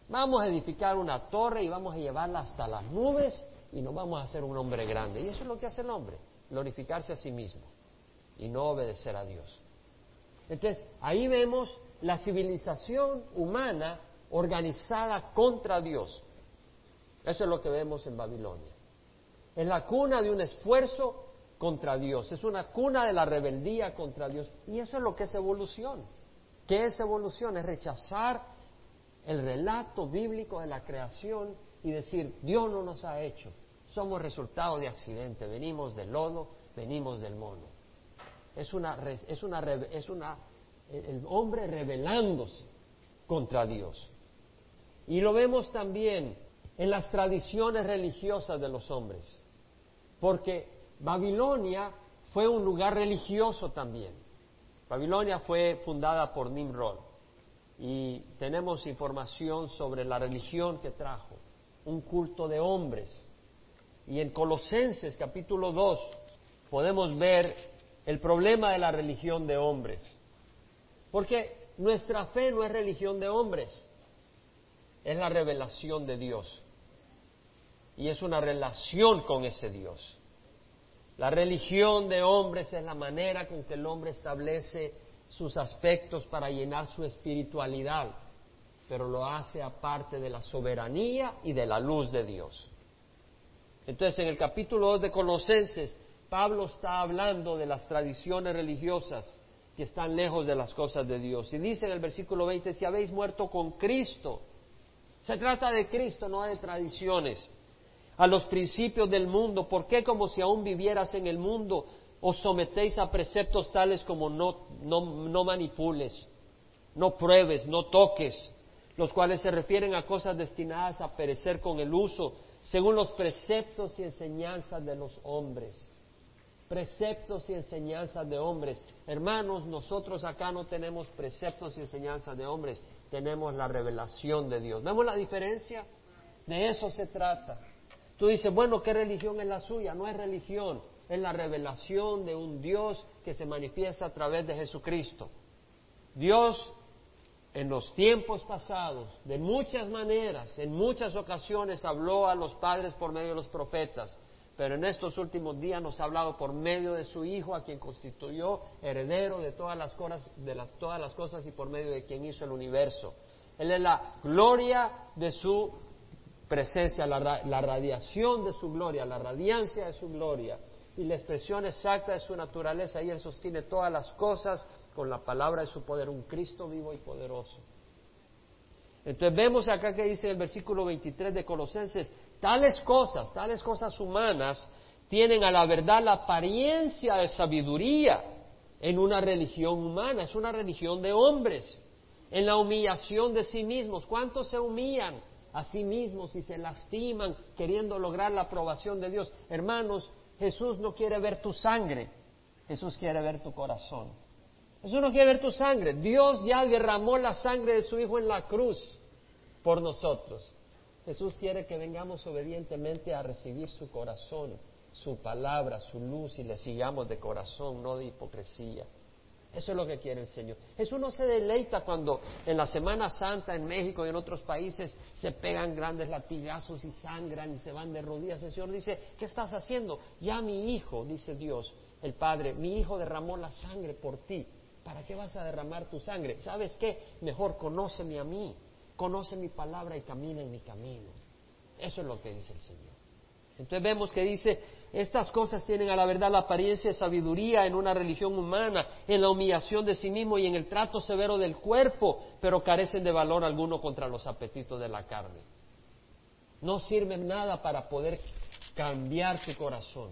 Vamos a edificar una torre y vamos a llevarla hasta las nubes y nos vamos a hacer un hombre grande. Y eso es lo que hace el hombre, glorificarse a sí mismo y no obedecer a Dios. Entonces, ahí vemos la civilización humana organizada contra Dios. Eso es lo que vemos en Babilonia. Es la cuna de un esfuerzo contra Dios, es una cuna de la rebeldía contra Dios. Y eso es lo que es evolución. ¿Qué es evolución? Es rechazar el relato bíblico de la creación y decir, Dios no nos ha hecho, somos resultado de accidente, venimos del lodo, venimos del mono es una, es una, es una, el hombre rebelándose contra Dios. Y lo vemos también en las tradiciones religiosas de los hombres, porque Babilonia fue un lugar religioso también. Babilonia fue fundada por Nimrod y tenemos información sobre la religión que trajo, un culto de hombres. Y en Colosenses capítulo 2 podemos ver el problema de la religión de hombres. Porque nuestra fe no es religión de hombres, es la revelación de Dios. Y es una relación con ese Dios. La religión de hombres es la manera con que el hombre establece sus aspectos para llenar su espiritualidad, pero lo hace aparte de la soberanía y de la luz de Dios. Entonces, en el capítulo 2 de Colosenses Pablo está hablando de las tradiciones religiosas que están lejos de las cosas de Dios. Y dice en el versículo 20, si habéis muerto con Cristo, se trata de Cristo, no de tradiciones, a los principios del mundo, ¿por qué como si aún vivieras en el mundo os sometéis a preceptos tales como no, no, manipules, no pruebes, no toques, los cuales se refieren a cosas destinadas a perecer con el uso, según los preceptos y enseñanzas de los hombres. Preceptos y enseñanzas de hombres. Hermanos, nosotros acá no tenemos preceptos y enseñanzas de hombres, tenemos la revelación de Dios. ¿Vemos la diferencia? De eso se trata. Tú dices, bueno, ¿qué religión es la suya? No es religión, es la revelación de un Dios que se manifiesta a través de Jesucristo. Dios en los tiempos pasados, de muchas maneras, en muchas ocasiones habló a los padres por medio de los profetas, pero en estos últimos días nos ha hablado por medio de su Hijo, a quien constituyó heredero de todas las cosas, de las, todas las cosas y por medio de quien hizo el universo. Él es la gloria de su presencia, la, la radiación de su gloria, la radiancia de su gloria y la expresión exacta de su naturaleza. Y Él sostiene todas las cosas con la palabra de su poder, un Cristo vivo y poderoso. Entonces vemos acá que dice el versículo 23 de Colosenses, tales cosas, tales cosas humanas, tienen a la verdad la apariencia de sabiduría en una religión humana, es una religión de hombres, en la humillación de sí mismos. ¿Cuántos se humillan a sí mismos y se lastiman queriendo lograr la aprobación de Dios? Hermanos, Jesús no quiere ver tu sangre, Jesús quiere ver tu corazón. Jesús no quiere ver tu sangre. Dios ya derramó la sangre de su Hijo en la cruz por nosotros. Jesús quiere que vengamos obedientemente a recibir su corazón, su palabra, su luz y le sigamos de corazón, no de hipocresía. Eso es lo que quiere el Señor. Jesús no se deleita cuando en la Semana Santa en México y en otros países se pegan grandes latigazos y sangran y se van de rodillas. El Señor dice, ¿qué estás haciendo? Ya mi hijo, dice Dios, el Padre, mi hijo derramó la sangre por ti. ¿Para qué vas a derramar tu sangre? ¿Sabes qué? Mejor conóceme a mí, conoce mi palabra y camina en mi camino. Eso es lo que dice el Señor. Entonces vemos que dice, estas cosas tienen a la verdad la apariencia de sabiduría en una religión humana, en la humillación de sí mismo y en el trato severo del cuerpo, pero carecen de valor alguno contra los apetitos de la carne. No sirven nada para poder cambiar tu corazón.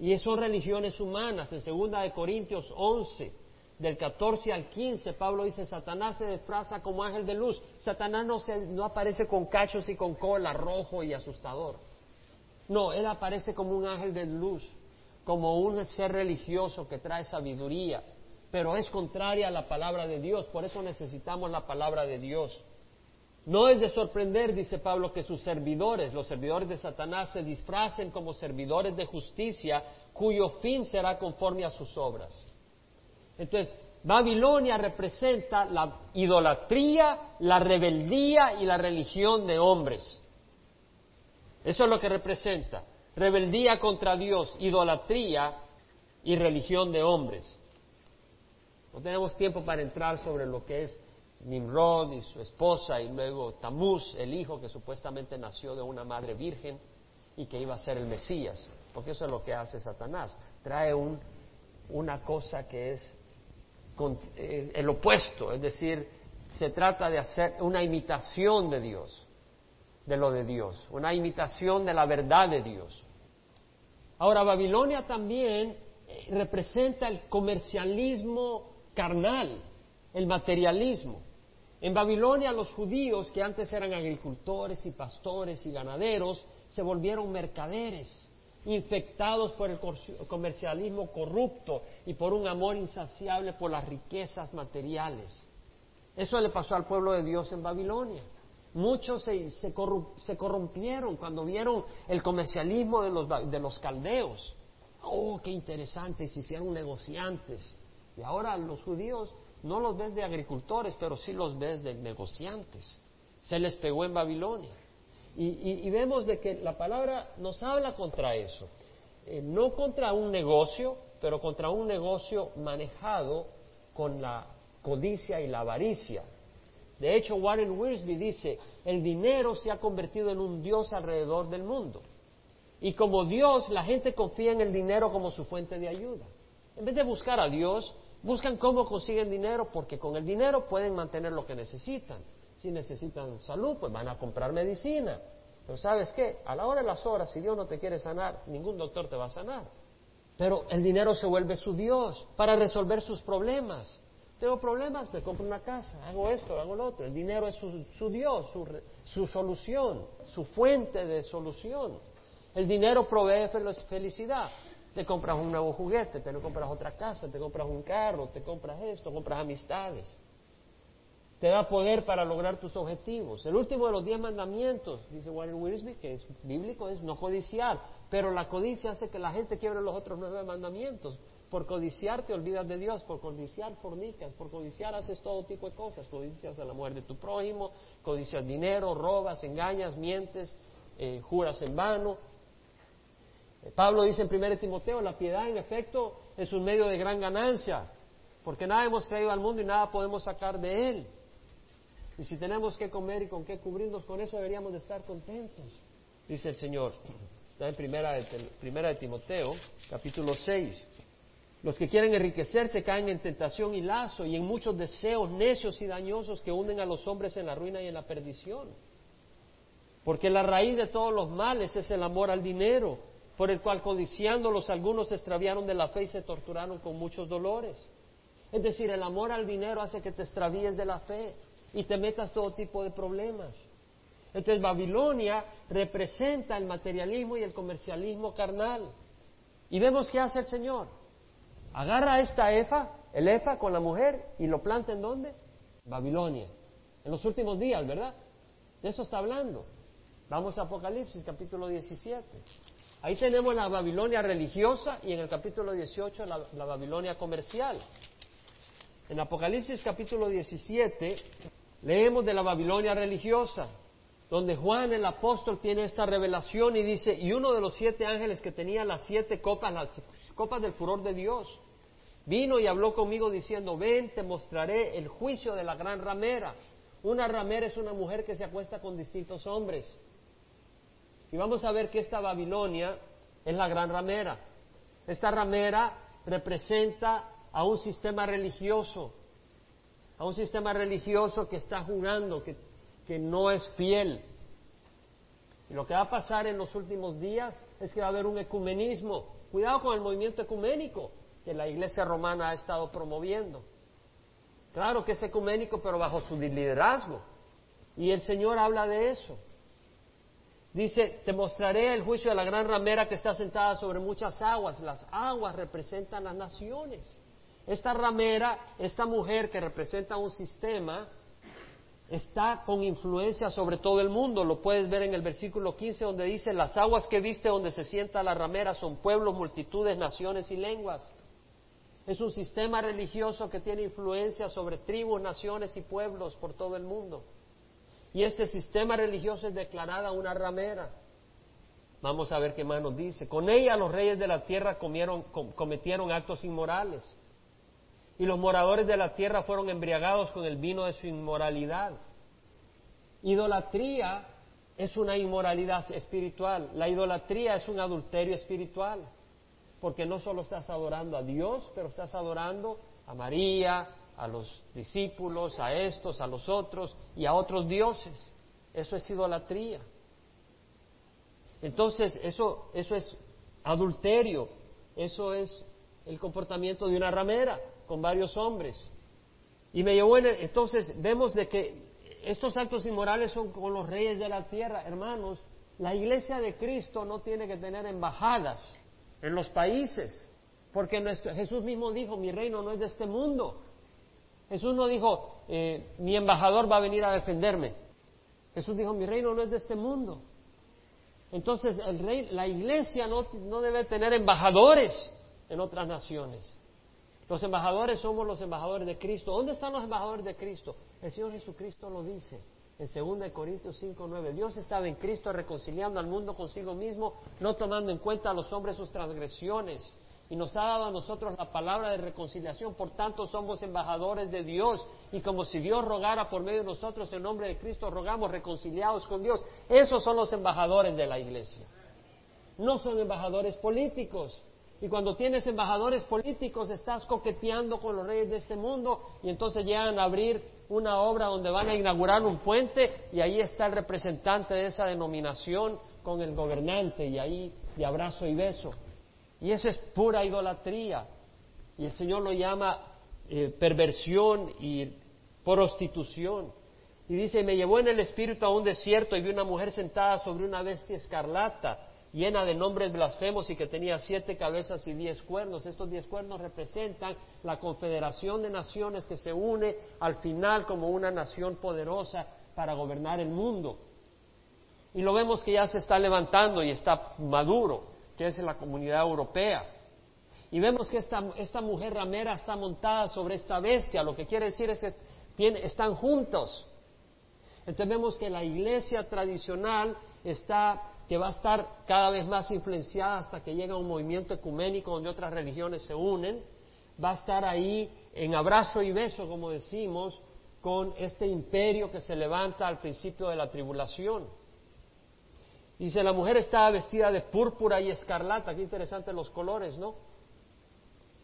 Y son religiones humanas. En 2 de Corintios 11, del 14 al 15, Pablo dice, Satanás se disfraza como ángel de luz. Satanás no, se, no aparece con cachos y con cola, rojo y asustador. No, él aparece como un ángel de luz, como un ser religioso que trae sabiduría, pero es contraria a la palabra de Dios, por eso necesitamos la palabra de Dios. No es de sorprender, dice Pablo, que sus servidores, los servidores de Satanás, se disfracen como servidores de justicia, cuyo fin será conforme a sus obras. Entonces, Babilonia representa la idolatría, la rebeldía y la religión de hombres. Eso es lo que representa. Rebeldía contra Dios, idolatría y religión de hombres. No tenemos tiempo para entrar sobre lo que es Nimrod y su esposa y luego Tamuz, el hijo que supuestamente nació de una madre virgen y que iba a ser el Mesías, porque eso es lo que hace Satanás. Trae un, una cosa que es el opuesto, es decir, se trata de hacer una imitación de Dios, de lo de Dios, una imitación de la verdad de Dios. Ahora, Babilonia también eh, representa el comercialismo carnal, el materialismo. En Babilonia los judíos, que antes eran agricultores y pastores y ganaderos, se volvieron mercaderes infectados por el comercialismo corrupto y por un amor insaciable por las riquezas materiales. Eso le pasó al pueblo de Dios en Babilonia. Muchos se, corrompieron cuando vieron el comercialismo de los, de los caldeos. Oh, qué interesante, se hicieron negociantes. Y ahora los judíos no los ves de agricultores, pero sí los ves de negociantes. Se les pegó en Babilonia. Y, vemos de que la palabra nos habla contra eso. Eh, no contra un negocio, pero contra un negocio manejado con la codicia y la avaricia. De hecho, Warren Wiersbe dice, el dinero se ha convertido en un Dios alrededor del mundo. Y como Dios, la gente confía en el dinero como su fuente de ayuda. En vez de buscar a Dios, buscan cómo consiguen dinero porque con el dinero pueden mantener lo que necesitan. Si necesitan salud, pues van a comprar medicina. Pero sabes qué, a la hora de las horas, si Dios no te quiere sanar, ningún doctor te va a sanar. Pero el dinero se vuelve su Dios para resolver sus problemas. Tengo problemas, me compro una casa, hago esto, hago lo otro. El dinero es su, Dios, su, su solución, su fuente de solución. El dinero provee felicidad. Te compras un nuevo juguete, te compras otra casa, te compras un carro, te compras esto, compras amistades. Te da poder para lograr tus objetivos. El último de los diez mandamientos, dice Warren Wiersbe, que es bíblico, es no codiciar. Pero la codicia hace que la gente quiebre los otros nueve mandamientos. Por codiciar te olvidas de Dios, por codiciar fornicas, por codiciar haces todo tipo de cosas. Codicias a la muerte de tu prójimo, codicias dinero, robas, engañas, mientes, eh, juras en vano. Eh, Pablo dice en 1 Timoteo, la piedad en efecto es un medio de gran ganancia, porque nada hemos traído al mundo y nada podemos sacar de él. Y si tenemos que comer y con qué cubrirnos, con eso deberíamos de estar contentos, dice el Señor. Está en primera de, Timoteo, capítulo 6. Los que quieren enriquecerse caen en tentación y lazo y en muchos deseos necios y dañosos que hunden a los hombres en la ruina y en la perdición. Porque la raíz de todos los males es el amor al dinero, por el cual codiciándolos algunos se extraviaron de la fe y se torturaron con muchos dolores. Es decir, el amor al dinero hace que te extravíes de la fe y te metas todo tipo de problemas. Entonces Babilonia representa el materialismo y el comercialismo carnal. Y vemos qué hace el Señor. Agarra esta efa, el efa con la mujer y lo planta en dónde? Babilonia. En los últimos días, ¿verdad? De eso está hablando. Vamos a Apocalipsis capítulo 17. Ahí tenemos la Babilonia religiosa y en el capítulo 18 la, la Babilonia comercial. En Apocalipsis capítulo 17 leemos de la Babilonia religiosa, donde Juan el apóstol tiene esta revelación y dice, y uno de los siete ángeles que tenía las siete copas, las copas del furor de Dios, vino y habló conmigo diciendo, ven, te mostraré el juicio de la gran ramera. Una ramera es una mujer que se acuesta con distintos hombres. Y vamos a ver que esta Babilonia es la gran ramera. Esta ramera representa a un sistema religioso, a un sistema religioso que está jugando, que, que no es fiel. Y lo que va a pasar en los últimos días es que va a haber un ecumenismo. Cuidado con el movimiento ecuménico que la Iglesia romana ha estado promoviendo. Claro que es ecuménico, pero bajo su liderazgo. Y el Señor habla de eso. Dice, te mostraré el juicio de la gran ramera que está sentada sobre muchas aguas. Las aguas representan las naciones. Esta ramera, esta mujer que representa un sistema, está con influencia sobre todo el mundo. Lo puedes ver en el versículo 15 donde dice, las aguas que viste donde se sienta la ramera son pueblos, multitudes, naciones y lenguas. Es un sistema religioso que tiene influencia sobre tribus, naciones y pueblos por todo el mundo. Y este sistema religioso es declarada una ramera. Vamos a ver qué más nos dice. Con ella los reyes de la tierra cometieron actos inmorales. Y los moradores de la tierra fueron embriagados con el vino de su inmoralidad. Idolatría es una inmoralidad espiritual. La idolatría es un adulterio espiritual. Porque no solo estás adorando a Dios, pero estás adorando a María, a los discípulos, a estos, a los otros y a otros dioses. Eso es idolatría. Entonces, eso, eso es adulterio, eso es el comportamiento de una ramera con varios hombres. Y me llevó en entonces vemos de que estos actos inmorales son con los reyes de la tierra, hermanos. La iglesia de Cristo no tiene que tener embajadas en los países, porque nuestro, Jesús mismo dijo, mi reino no es de este mundo. Jesús no dijo, eh, mi embajador va a venir a defenderme. Jesús dijo, mi reino no es de este mundo. Entonces, el rey, la iglesia no, no debe tener embajadores en otras naciones. Los embajadores somos los embajadores de Cristo. ¿Dónde están los embajadores de Cristo? El Señor Jesucristo lo dice en 2 Corintios 5, 9. Dios estaba en Cristo reconciliando al mundo consigo mismo, no tomando en cuenta a los hombres sus transgresiones y nos ha dado a nosotros la palabra de reconciliación, por tanto somos embajadores de Dios y como si Dios rogara por medio de nosotros en nombre de Cristo, rogamos reconciliados con Dios. Esos son los embajadores de la iglesia. No son embajadores políticos. Y cuando tienes embajadores políticos estás coqueteando con los reyes de este mundo y entonces llegan a abrir una obra donde van a inaugurar un puente y ahí está el representante de esa denominación con el gobernante y ahí de abrazo y beso. Y eso es pura idolatría. Y el Señor lo llama eh, perversión y prostitución. Y dice, me llevó en el espíritu a un desierto y vi una mujer sentada sobre una bestia escarlata, llena de nombres blasfemos y que tenía siete cabezas y diez cuernos. Estos diez cuernos representan la confederación de naciones que se une al final como una nación poderosa para gobernar el mundo. Y lo vemos que ya se está levantando y está maduro, que es la comunidad europea. Y vemos que esta, esta mujer ramera está montada sobre esta bestia, lo que quiere decir es que están juntos. Entonces vemos que la iglesia tradicional está, que va a estar cada vez más influenciada hasta que llega un movimiento ecuménico donde otras religiones se unen, va a estar ahí en abrazo y beso, como decimos, con este imperio que se levanta al principio de la tribulación. Dice, la mujer estaba vestida de púrpura y escarlata, qué interesante los colores, ¿no?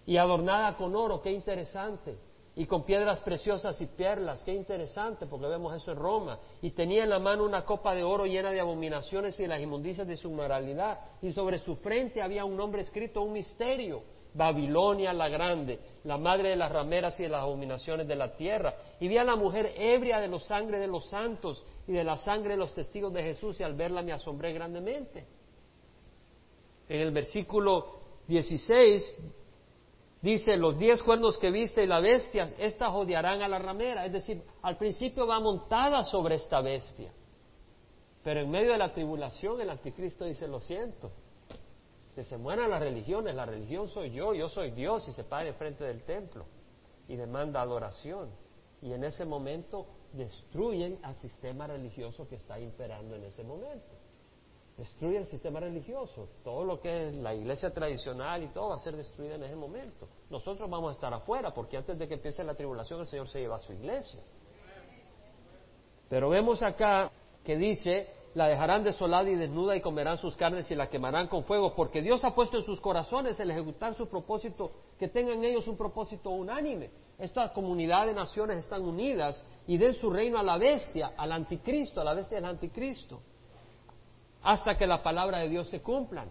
Y adornada con oro, qué interesante. Y con piedras preciosas y perlas, qué interesante, porque vemos eso en Roma. Y tenía en la mano una copa de oro llena de abominaciones y de las inmundicias de su moralidad. Y sobre su frente había un nombre escrito, un misterio. Babilonia la grande, la madre de las rameras y de las abominaciones de la tierra. Y vi a la mujer ebria de la sangre de los santos y de la sangre de los testigos de Jesús, y al verla me asombré grandemente. En el versículo 16 dice, los diez cuernos que viste y la bestia, estas odiarán a la ramera. Es decir, al principio va montada sobre esta bestia. Pero en medio de la tribulación el anticristo dice, lo siento, que se mueran las religiones, la religión soy yo, yo soy Dios y se para frente del templo y demanda adoración. Y en ese momento destruyen al sistema religioso que está imperando en ese momento. Destruye el sistema religioso. Todo lo que es la iglesia tradicional y todo va a ser destruido en ese momento. Nosotros vamos a estar afuera porque antes de que empiece la tribulación el Señor se lleva a su iglesia. Pero vemos acá que dice la dejarán desolada y desnuda y comerán sus carnes y la quemarán con fuego, porque Dios ha puesto en sus corazones el ejecutar su propósito, que tengan ellos un propósito unánime. Esta comunidad de naciones están unidas y den su reino a la bestia, al anticristo, a la bestia del anticristo, hasta que la palabra de Dios se cumplan.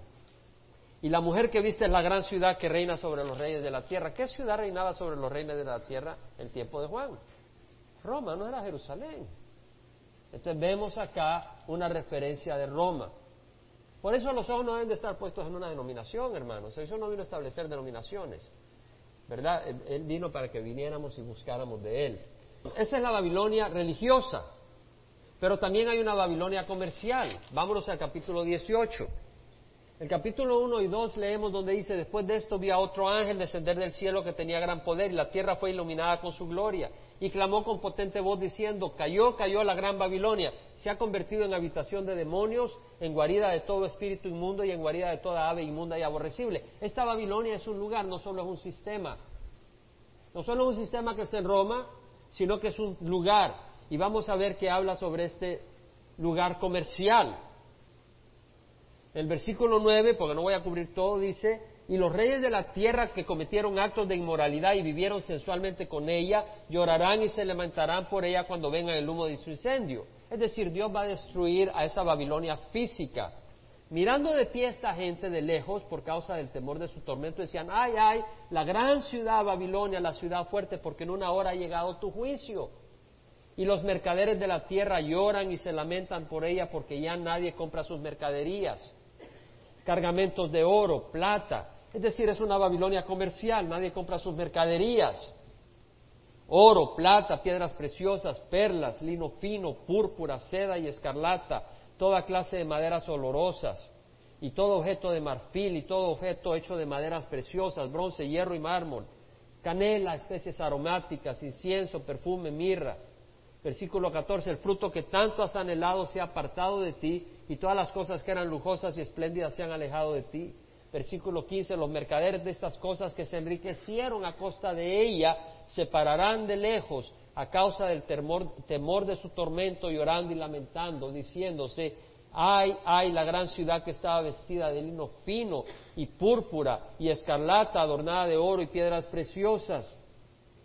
Y la mujer que viste es la gran ciudad que reina sobre los reyes de la tierra. ¿Qué ciudad reinaba sobre los reyes de la tierra en el tiempo de Juan? Roma, no era Jerusalén. Entonces vemos acá una referencia de Roma. Por eso los ojos no deben de estar puestos en una denominación, hermanos. Eso no vino a establecer denominaciones. ¿Verdad? Él vino para que viniéramos y buscáramos de Él. Esa es la Babilonia religiosa. Pero también hay una Babilonia comercial. Vámonos al capítulo 18. El capítulo 1 y 2 leemos donde dice, después de esto vi a otro ángel descender del cielo que tenía gran poder y la tierra fue iluminada con su gloria y clamó con potente voz diciendo, cayó, cayó la gran Babilonia, se ha convertido en habitación de demonios, en guarida de todo espíritu inmundo y en guarida de toda ave inmunda y aborrecible. Esta Babilonia es un lugar, no solo es un sistema, no solo es un sistema que está en Roma, sino que es un lugar. Y vamos a ver qué habla sobre este lugar comercial. El versículo 9, porque no voy a cubrir todo, dice, y los reyes de la tierra que cometieron actos de inmoralidad y vivieron sensualmente con ella, llorarán y se lamentarán por ella cuando venga el humo de su incendio. Es decir, Dios va a destruir a esa Babilonia física. Mirando de pie esta gente de lejos por causa del temor de su tormento, decían, ay, ay, la gran ciudad Babilonia, la ciudad fuerte, porque en una hora ha llegado tu juicio. Y los mercaderes de la tierra lloran y se lamentan por ella porque ya nadie compra sus mercaderías. Cargamentos de oro, plata, es decir, es una Babilonia comercial, nadie compra sus mercaderías. Oro, plata, piedras preciosas, perlas, lino fino, púrpura, seda y escarlata, toda clase de maderas olorosas, y todo objeto de marfil, y todo objeto hecho de maderas preciosas, bronce, hierro y mármol, canela, especies aromáticas, incienso, perfume, mirra. Versículo 14, el fruto que tanto has anhelado se ha apartado de ti, y todas las cosas que eran lujosas y espléndidas se han alejado de ti versículo 15, los mercaderes de estas cosas que se enriquecieron a costa de ella se pararán de lejos a causa del temor, de su tormento, llorando y lamentando, diciéndose, ay, ay, la gran ciudad que estaba vestida de lino fino y púrpura y escarlata, adornada de oro y piedras preciosas.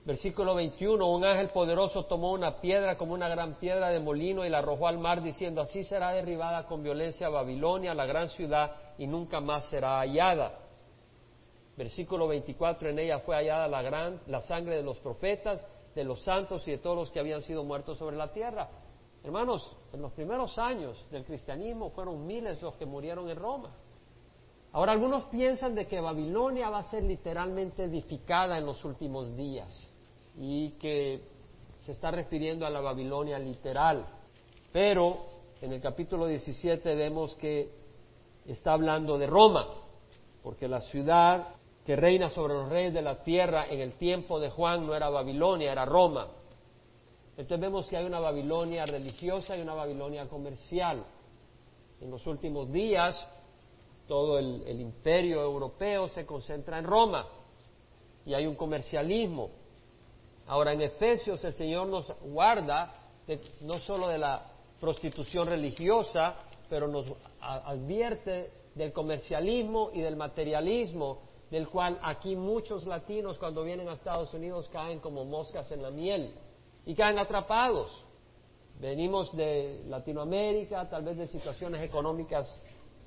Versículo 21, un ángel poderoso tomó una piedra como una gran piedra de molino y la arrojó al mar diciendo, así será derribada con violencia Babilonia, la gran ciudad, y nunca más será hallada. Versículo 24, en ella fue hallada la, gran, la sangre de los profetas, de los santos y de todos los que habían sido muertos sobre la tierra. Hermanos, en los primeros años del cristianismo fueron miles los que murieron en Roma. Ahora algunos piensan de que Babilonia va a ser literalmente edificada en los últimos días y que se está refiriendo a la Babilonia literal. Pero en el capítulo 17 vemos que está hablando de Roma, porque la ciudad que reina sobre los reyes de la tierra en el tiempo de Juan no era Babilonia, era Roma. Entonces vemos que hay una Babilonia religiosa y una Babilonia comercial. En los últimos días todo el, imperio europeo se concentra en Roma y hay un comercialismo. Ahora en Efesios el Señor nos guarda no solo de la prostitución religiosa, pero nos advierte del comercialismo y del materialismo, del cual aquí muchos latinos cuando vienen a Estados Unidos caen como moscas en la miel y caen atrapados. Venimos de Latinoamérica, tal vez de situaciones económicas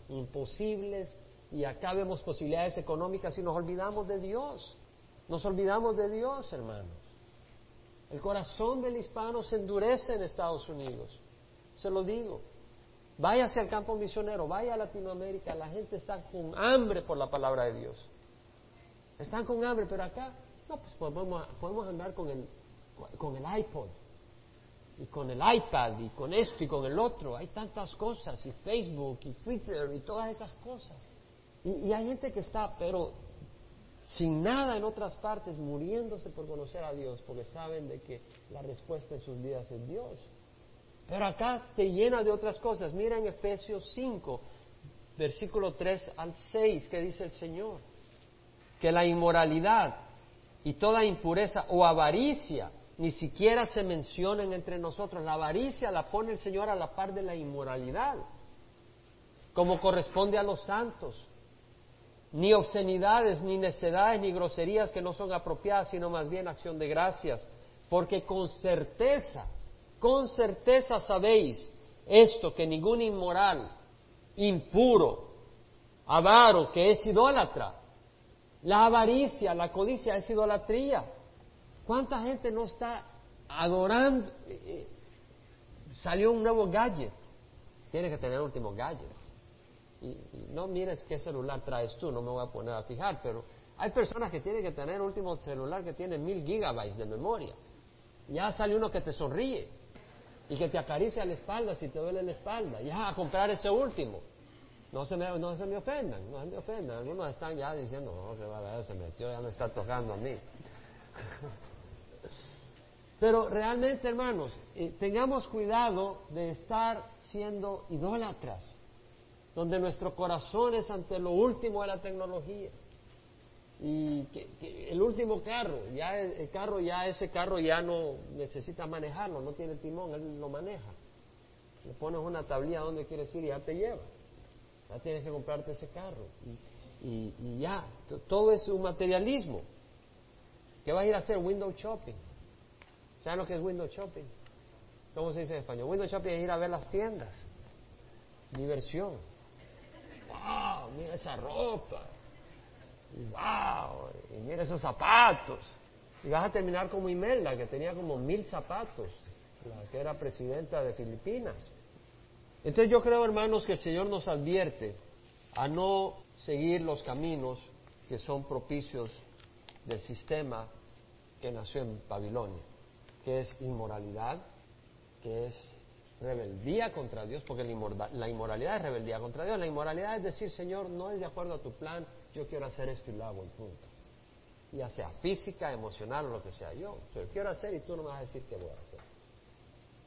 imposibles y acá vemos posibilidades económicas y nos olvidamos de Dios. Nos olvidamos de Dios, hermanos. El corazón del hispano se endurece en Estados Unidos. Se lo digo. Váyase al campo misionero, vaya a Latinoamérica, la gente está con hambre por la palabra de Dios. Están con hambre, pero acá, no, pues podemos, podemos andar con el, con el iPod y con el iPad y con esto y con el otro. Hay tantas cosas, y Facebook y Twitter y todas esas cosas. Y, hay gente que está, pero sin nada en otras partes, muriéndose por conocer a Dios, porque saben de que la respuesta en sus vidas es Dios. Pero acá te llena de otras cosas. Mira en Efesios 5, versículo 3 al 6, que dice el Señor, que la inmoralidad y toda impureza o avaricia ni siquiera se mencionan entre nosotros. La avaricia la pone el Señor a la par de la inmoralidad, como corresponde a los santos. Ni obscenidades, ni necedades, ni groserías que no son apropiadas, sino más bien acción de gracias. Porque con certeza, con certeza sabéis esto, que ningún inmoral, impuro, avaro, que es idólatra, la avaricia, la codicia es idolatría ¿Cuánta gente no está adorando? Eh, eh, salió un nuevo gadget. Tienes que tener el último gadget. Y, no mires qué celular traes tú, no me voy a poner a fijar, pero hay personas que tienen que tener el último celular que tiene mil gigabytes de memoria. Ya sale uno que te sonríe y que te acaricia la espalda si te duele la espalda. Ya a comprar ese último. No se, me, no se me ofendan, no se me ofendan. Algunos están ya diciendo, no, que va se metió, ya me está tocando a mí. Pero realmente, hermanos, eh, tengamos cuidado de estar siendo idólatras, donde nuestro corazón es ante lo último de la tecnología. Y que, el último carro, ya el, carro, ya ese carro ya no necesita manejarlo, no tiene timón, él lo maneja. Le pones una tablilla donde quieres ir y ya te lleva. Ya tienes que comprarte ese carro. Y, y ya, todo es un materialismo. ¿Qué vas a ir a hacer? Window shopping. ¿Saben lo que es window shopping? ¿Cómo se dice en español? Window shopping es ir a ver las tiendas. Diversión. ¡Wow! Mira esa ropa. ¡Wow! Y mira esos zapatos. Y vas a terminar como Imelda, que tenía como mil zapatos, la que era presidenta de Filipinas. Entonces yo creo, hermanos, que el Señor nos advierte a no seguir los caminos que son propicios del sistema que nació en Babilonia que es inmoralidad, que es rebeldía contra Dios, porque la inmoralidad es rebeldía contra Dios. La inmoralidad es decir, Señor, no es de acuerdo a tu plan, yo quiero hacer esto y lo hago y punto. Ya sea física, emocional o lo que sea. Yo, yo quiero hacer y tú no me vas a decir qué voy a hacer.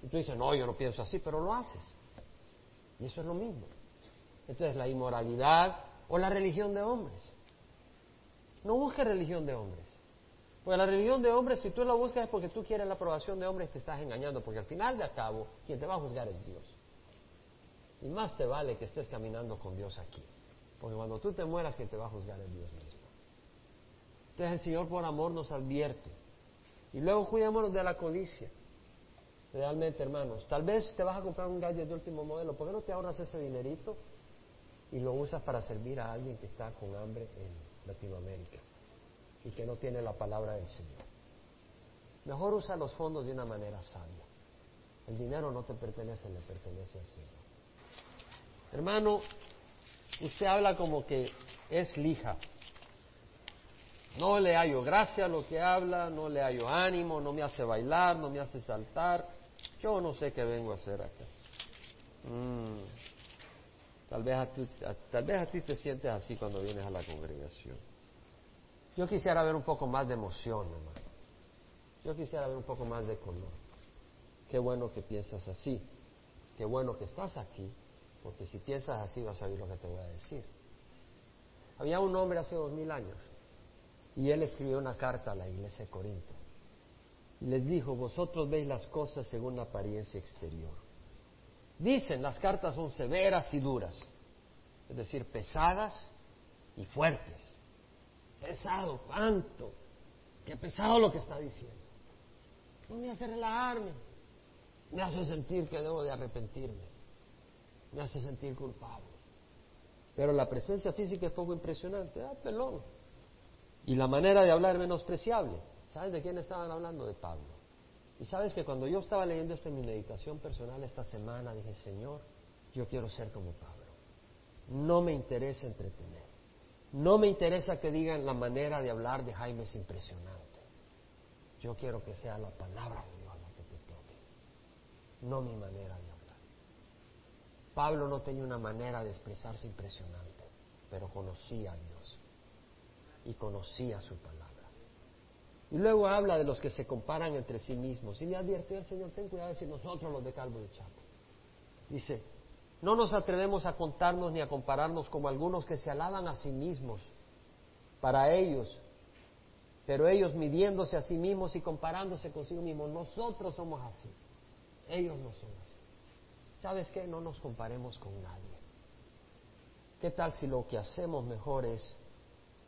Y tú dices, no, yo no pienso así, pero lo haces. Y eso es lo mismo. Entonces, la inmoralidad o la religión de hombres. No busques religión de hombres. Porque la religión de hombres, si tú la buscas es porque tú quieres la aprobación de hombres, te estás engañando, porque al final de cabo, quien te va a juzgar es Dios. Y más te vale que estés caminando con Dios aquí, porque cuando tú te mueras, quien te va a juzgar es Dios mismo. Entonces el Señor por amor nos advierte. Y luego cuidémonos de la codicia. Realmente, hermanos, tal vez te vas a comprar un gadget de último modelo, ¿por qué no te ahorras ese dinerito y lo usas para servir a alguien que está con hambre en Latinoamérica y que no tiene la palabra del Señor. Mejor usa los fondos de una manera sabia. El dinero no te pertenece, le pertenece al Señor. Hermano, usted habla como que es lija. No le hallo gracia a lo que habla, no le hallo ánimo, no me hace bailar, no me hace saltar. Yo no sé qué vengo a hacer acá. Mm. Tal, vez a ti, tal vez a ti te sientes así cuando vienes a la congregación. Yo quisiera ver un poco más de emoción, hermano. Yo quisiera ver un poco más de color. Qué bueno que piensas así. Qué bueno que estás aquí, porque si piensas así vas a oír lo que te voy a decir. Había un hombre hace dos mil años y él escribió una carta a la iglesia de Corinto. Y les dijo, vosotros veis las cosas según la apariencia exterior. Dicen, las cartas son severas y duras, es decir, pesadas y fuertes. Pesado, ¿cuánto? Qué pesado lo que está diciendo. No me hace relajarme, me hace sentir que debo de arrepentirme, me hace sentir culpable. Pero la presencia física es poco impresionante, ah, pelón. Y la manera de hablar menospreciable. ¿Sabes de quién estaban hablando? De Pablo. Y sabes que cuando yo estaba leyendo esto en mi meditación personal esta semana, dije, Señor, yo quiero ser como Pablo. No me interesa entretener. No me interesa que digan la manera de hablar de Jaime es impresionante. Yo quiero que sea la palabra de Dios la que te toque, no mi manera de hablar. Pablo no tenía una manera de expresarse impresionante, pero conocía a Dios y conocía su palabra. Y luego habla de los que se comparan entre sí mismos. Y le advirtió el Señor, ten cuidado si nosotros los de Calvo y Chapo. Dice, no nos atrevemos a contarnos ni a compararnos como algunos que se alaban a sí mismos. Para ellos, pero ellos midiéndose a sí mismos y comparándose consigo mismos, nosotros somos así. Ellos no son así. ¿Sabes qué? No nos comparemos con nadie. ¿Qué tal si lo que hacemos mejor es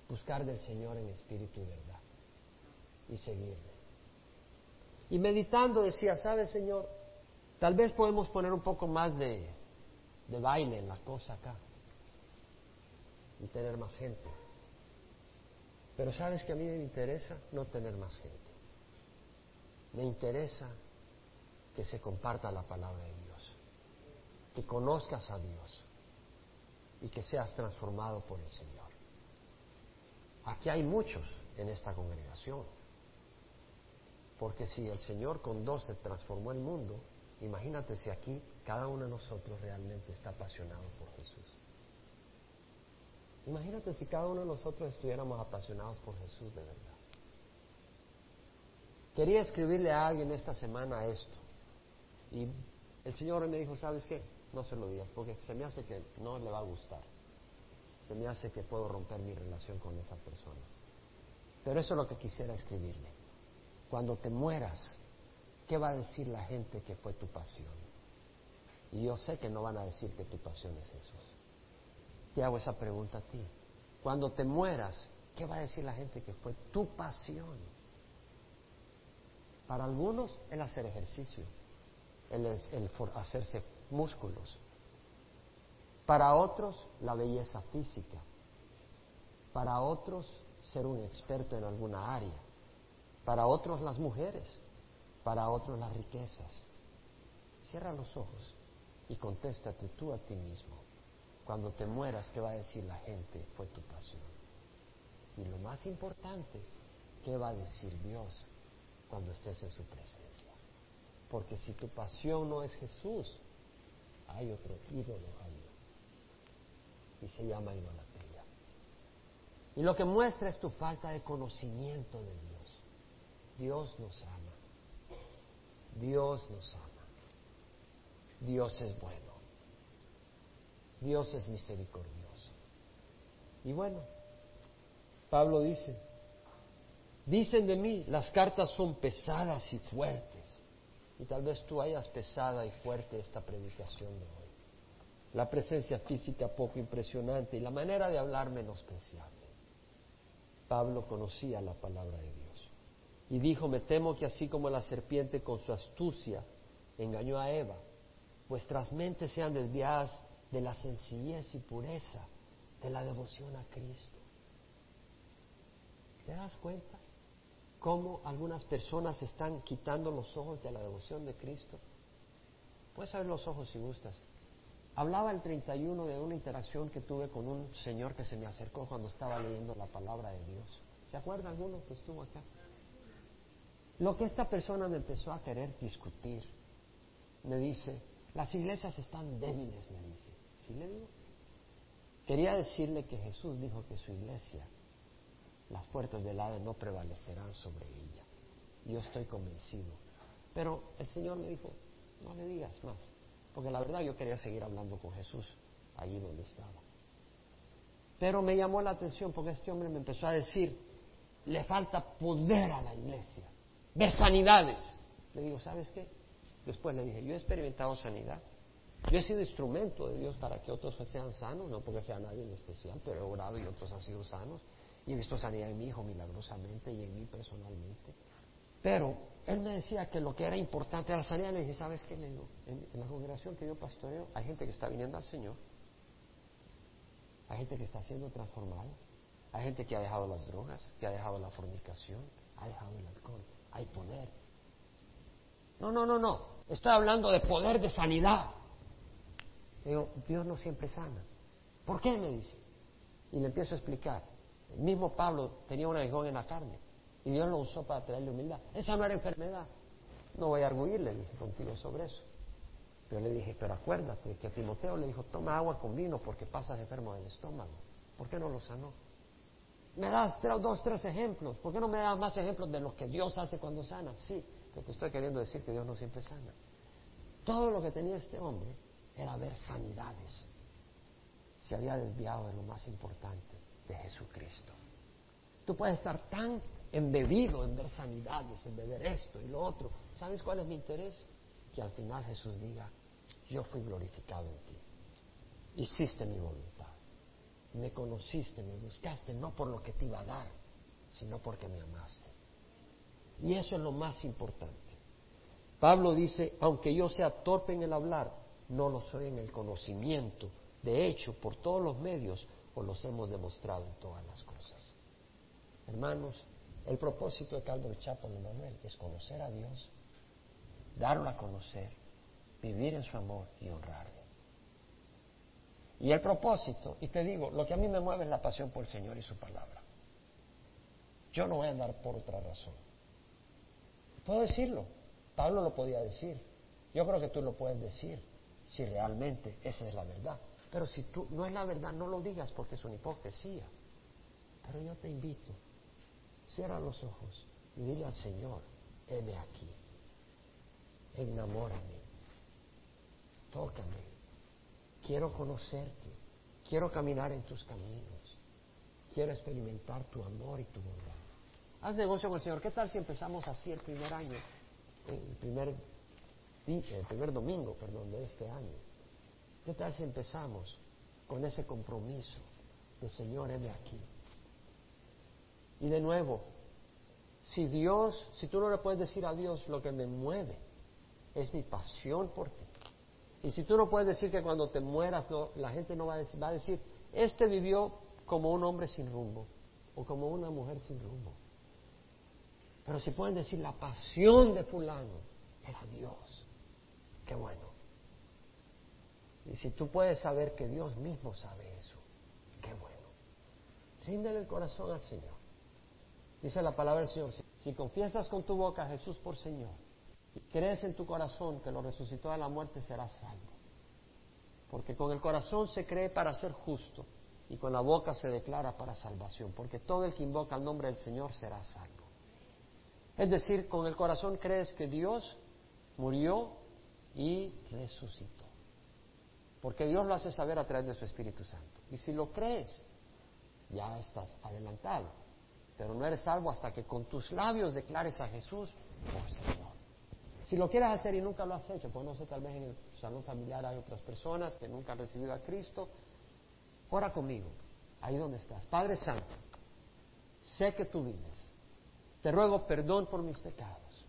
buscar del Señor en espíritu y verdad y seguirle? Y meditando decía, ¿sabes, Señor? Tal vez podemos poner un poco más de, de baile en la cosa acá y tener más gente. Pero sabes que a mí me interesa no tener más gente. Me interesa que se comparta la palabra de Dios, que conozcas a Dios y que seas transformado por el Señor. Aquí hay muchos en esta congregación, porque si el Señor con dos se transformó el mundo, imagínate si aquí cada uno de nosotros realmente está apasionado por Jesús. Imagínate si cada uno de nosotros estuviéramos apasionados por Jesús de verdad. Quería escribirle a alguien esta semana esto. Y el Señor me dijo, ¿sabes qué? No se lo digas, porque se me hace que no le va a gustar. Se me hace que puedo romper mi relación con esa persona. Pero eso es lo que quisiera escribirle. Cuando te mueras, ¿qué va a decir la gente que fue tu pasión? Y yo sé que no van a decir que tu pasión es Jesús. Te hago esa pregunta a ti. Cuando te mueras, ¿qué va a decir la gente que fue tu pasión? Para algunos el hacer ejercicio, el, el hacerse músculos. Para otros la belleza física. Para otros ser un experto en alguna área. Para otros las mujeres. Para otros las riquezas. Cierra los ojos y contéstate tú a ti mismo. Cuando te mueras, ¿qué va a decir la gente? Fue tu pasión. Y lo más importante, ¿qué va a decir Dios cuando estés en su presencia? Porque si tu pasión no es Jesús, hay otro ídolo ahí. Y se llama idolatría. Y lo que muestra es tu falta de conocimiento de Dios. Dios nos ama. Dios nos ama. Dios es bueno. Dios es misericordioso. Y bueno, Pablo dice, dicen de mí, las cartas son pesadas y fuertes. Y tal vez tú hayas pesada y fuerte esta predicación de hoy. La presencia física poco impresionante y la manera de hablar menospreciable. Pablo conocía la palabra de Dios. Y dijo, me temo que así como la serpiente con su astucia engañó a Eva, vuestras mentes sean desviadas de la sencillez y pureza de la devoción a Cristo. ¿Te das cuenta? Cómo algunas personas están quitando los ojos de la devoción de Cristo. Puedes abrir los ojos si gustas. Hablaba el 31 de una interacción que tuve con un señor que se me acercó cuando estaba leyendo la palabra de Dios. ¿Se acuerda alguno que estuvo acá? Lo que esta persona me empezó a querer discutir, me dice, las iglesias están débiles, me dice. ¿Sí le digo? Quería decirle que Jesús dijo que su iglesia, las puertas del Hades no prevalecerán sobre ella. Yo estoy convencido. Pero el Señor me dijo, no le digas más, porque la verdad yo quería seguir hablando con Jesús allí donde estaba. Pero me llamó la atención porque este hombre me empezó a decir, le falta poder a la iglesia ver sanidades. Le digo, ¿sabes qué? Después le dije, yo he experimentado sanidad. Yo he sido instrumento de Dios para que otros sean sanos, no porque sea nadie en especial, pero he orado y otros han sido sanos. Y he visto sanidad en mi hijo milagrosamente y en mí personalmente. Pero él me decía que lo que era importante era la sanidad. Le dije, ¿sabes qué? Le digo, en, en la congregación que yo pastoreo, hay gente que está viniendo al Señor. Hay gente que está siendo transformada. Hay gente que ha dejado las drogas, que ha dejado la fornicación, ha dejado el alcohol hay poder. No, no, no, no. Estoy hablando de poder de sanidad. Digo, Dios no siempre sana. ¿Por qué? Me dice. Y le empiezo a explicar. El mismo Pablo tenía un aguijón en la carne y Dios lo usó para traerle humildad. Esa no era enfermedad. No voy a arguirle, dije contigo sobre eso. Pero le dije, pero acuérdate que Timoteo le dijo, toma agua con vino porque pasas enfermo del estómago. ¿Por qué no lo sanó? Me das dos, tres ejemplos. ¿Por qué no me das más ejemplos de lo que Dios hace cuando sana? Sí, pero te estoy queriendo decir que Dios no siempre sana. Todo lo que tenía este hombre era ver sanidades. Se había desviado de lo más importante, de Jesucristo. Tú puedes estar tan embebido en ver sanidades, en ver esto y lo otro. ¿Sabes cuál es mi interés? Que al final Jesús diga, yo fui glorificado en ti. Hiciste mi voluntad me conociste, me buscaste, no por lo que te iba a dar, sino porque me amaste. Y eso es lo más importante. Pablo dice, aunque yo sea torpe en el hablar, no lo soy en el conocimiento. De hecho, por todos los medios os los hemos demostrado en todas las cosas. Hermanos, el propósito de Calvary Chapel Manuel es conocer a Dios, darlo a conocer, vivir en su amor y honrarle. Y el propósito, y te digo, lo que a mí me mueve es la pasión por el Señor y su palabra. Yo no voy a andar por otra razón. Puedo decirlo, Pablo lo podía decir, yo creo que tú lo puedes decir, si realmente esa es la verdad. Pero si tú no es la verdad, no lo digas porque es una hipocresía. Pero yo te invito, cierra los ojos y dile al Señor, heme aquí, enamórame, tócame, Quiero conocerte, quiero caminar en tus caminos, quiero experimentar tu amor y tu bondad. Haz negocio con el Señor. ¿Qué tal si empezamos así el primer año, el primer, el primer domingo, perdón, de este año? ¿Qué tal si empezamos con ese compromiso de Señor, heme aquí? Y de nuevo, si Dios, si tú no le puedes decir a Dios lo que me mueve, es mi pasión por ti, y si tú no puedes decir que cuando te mueras la gente no va a, decir, va a decir, este vivió como un hombre sin rumbo o como una mujer sin rumbo. Pero si pueden decir la pasión de fulano era Dios, qué bueno. Y si tú puedes saber que Dios mismo sabe eso, qué bueno. Ríndele el corazón al Señor. Dice la palabra del Señor, si confiesas con tu boca a Jesús por Señor y crees en tu corazón que lo resucitó de la muerte, serás salvo. Porque con el corazón se cree para ser justo y con la boca se declara para salvación. Porque todo el que invoca el nombre del Señor será salvo. Es decir, con el corazón crees que Dios murió y resucitó. Porque Dios lo hace saber a través de su Espíritu Santo. Y si lo crees, ya estás adelantado. Pero no eres salvo hasta que con tus labios declares a Jesús por Señor. Si lo quieres hacer y nunca lo has hecho, pues no sé, tal vez en el salón familiar hay otras personas que nunca han recibido a Cristo, ora conmigo, ahí donde estás. Padre Santo, sé que tú vives. Te ruego perdón por mis pecados.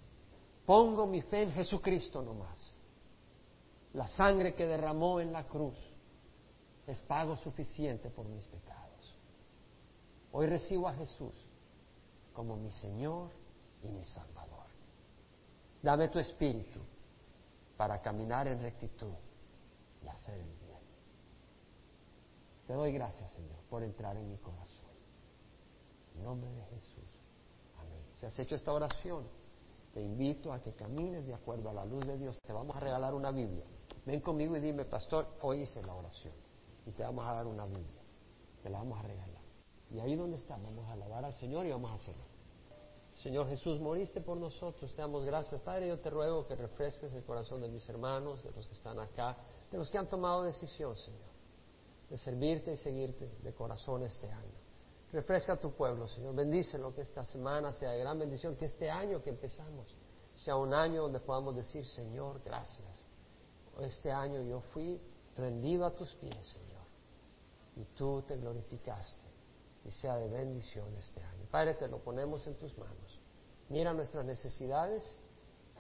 Pongo mi fe en Jesucristo nomás. La sangre que derramó en la cruz es pago suficiente por mis pecados. Hoy recibo a Jesús como mi Señor y mi Salvador. Dame tu espíritu para caminar en rectitud y hacer el bien. Te doy gracias, Señor, por entrar en mi corazón. En nombre de Jesús. Si has hecho esta oración, te invito a que camines de acuerdo a la luz de Dios. Te vamos a regalar una Biblia. Ven conmigo y dime, pastor, hoy hice la oración. Y te vamos a dar una Biblia. Te la vamos a regalar. Y ahí donde está, vamos a alabar al Señor y vamos a hacerlo. Señor Jesús, moriste por nosotros. Te damos gracias, Padre. Yo te ruego que refresques el corazón de mis hermanos, de los que están acá, de los que han tomado decisión, Señor, de servirte y seguirte de corazón este año. Refresca a tu pueblo, Señor. Bendícelo que esta semana sea de gran bendición, que este año que empezamos sea un año donde podamos decir, Señor, gracias. Este año yo fui rendido a tus pies, Señor, y tú te glorificaste y sea de bendición este año. Padre, te lo ponemos en tus manos. Mira nuestras necesidades,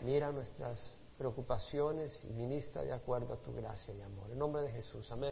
mira nuestras preocupaciones y ministra de acuerdo a tu gracia y amor. En nombre de Jesús, amén.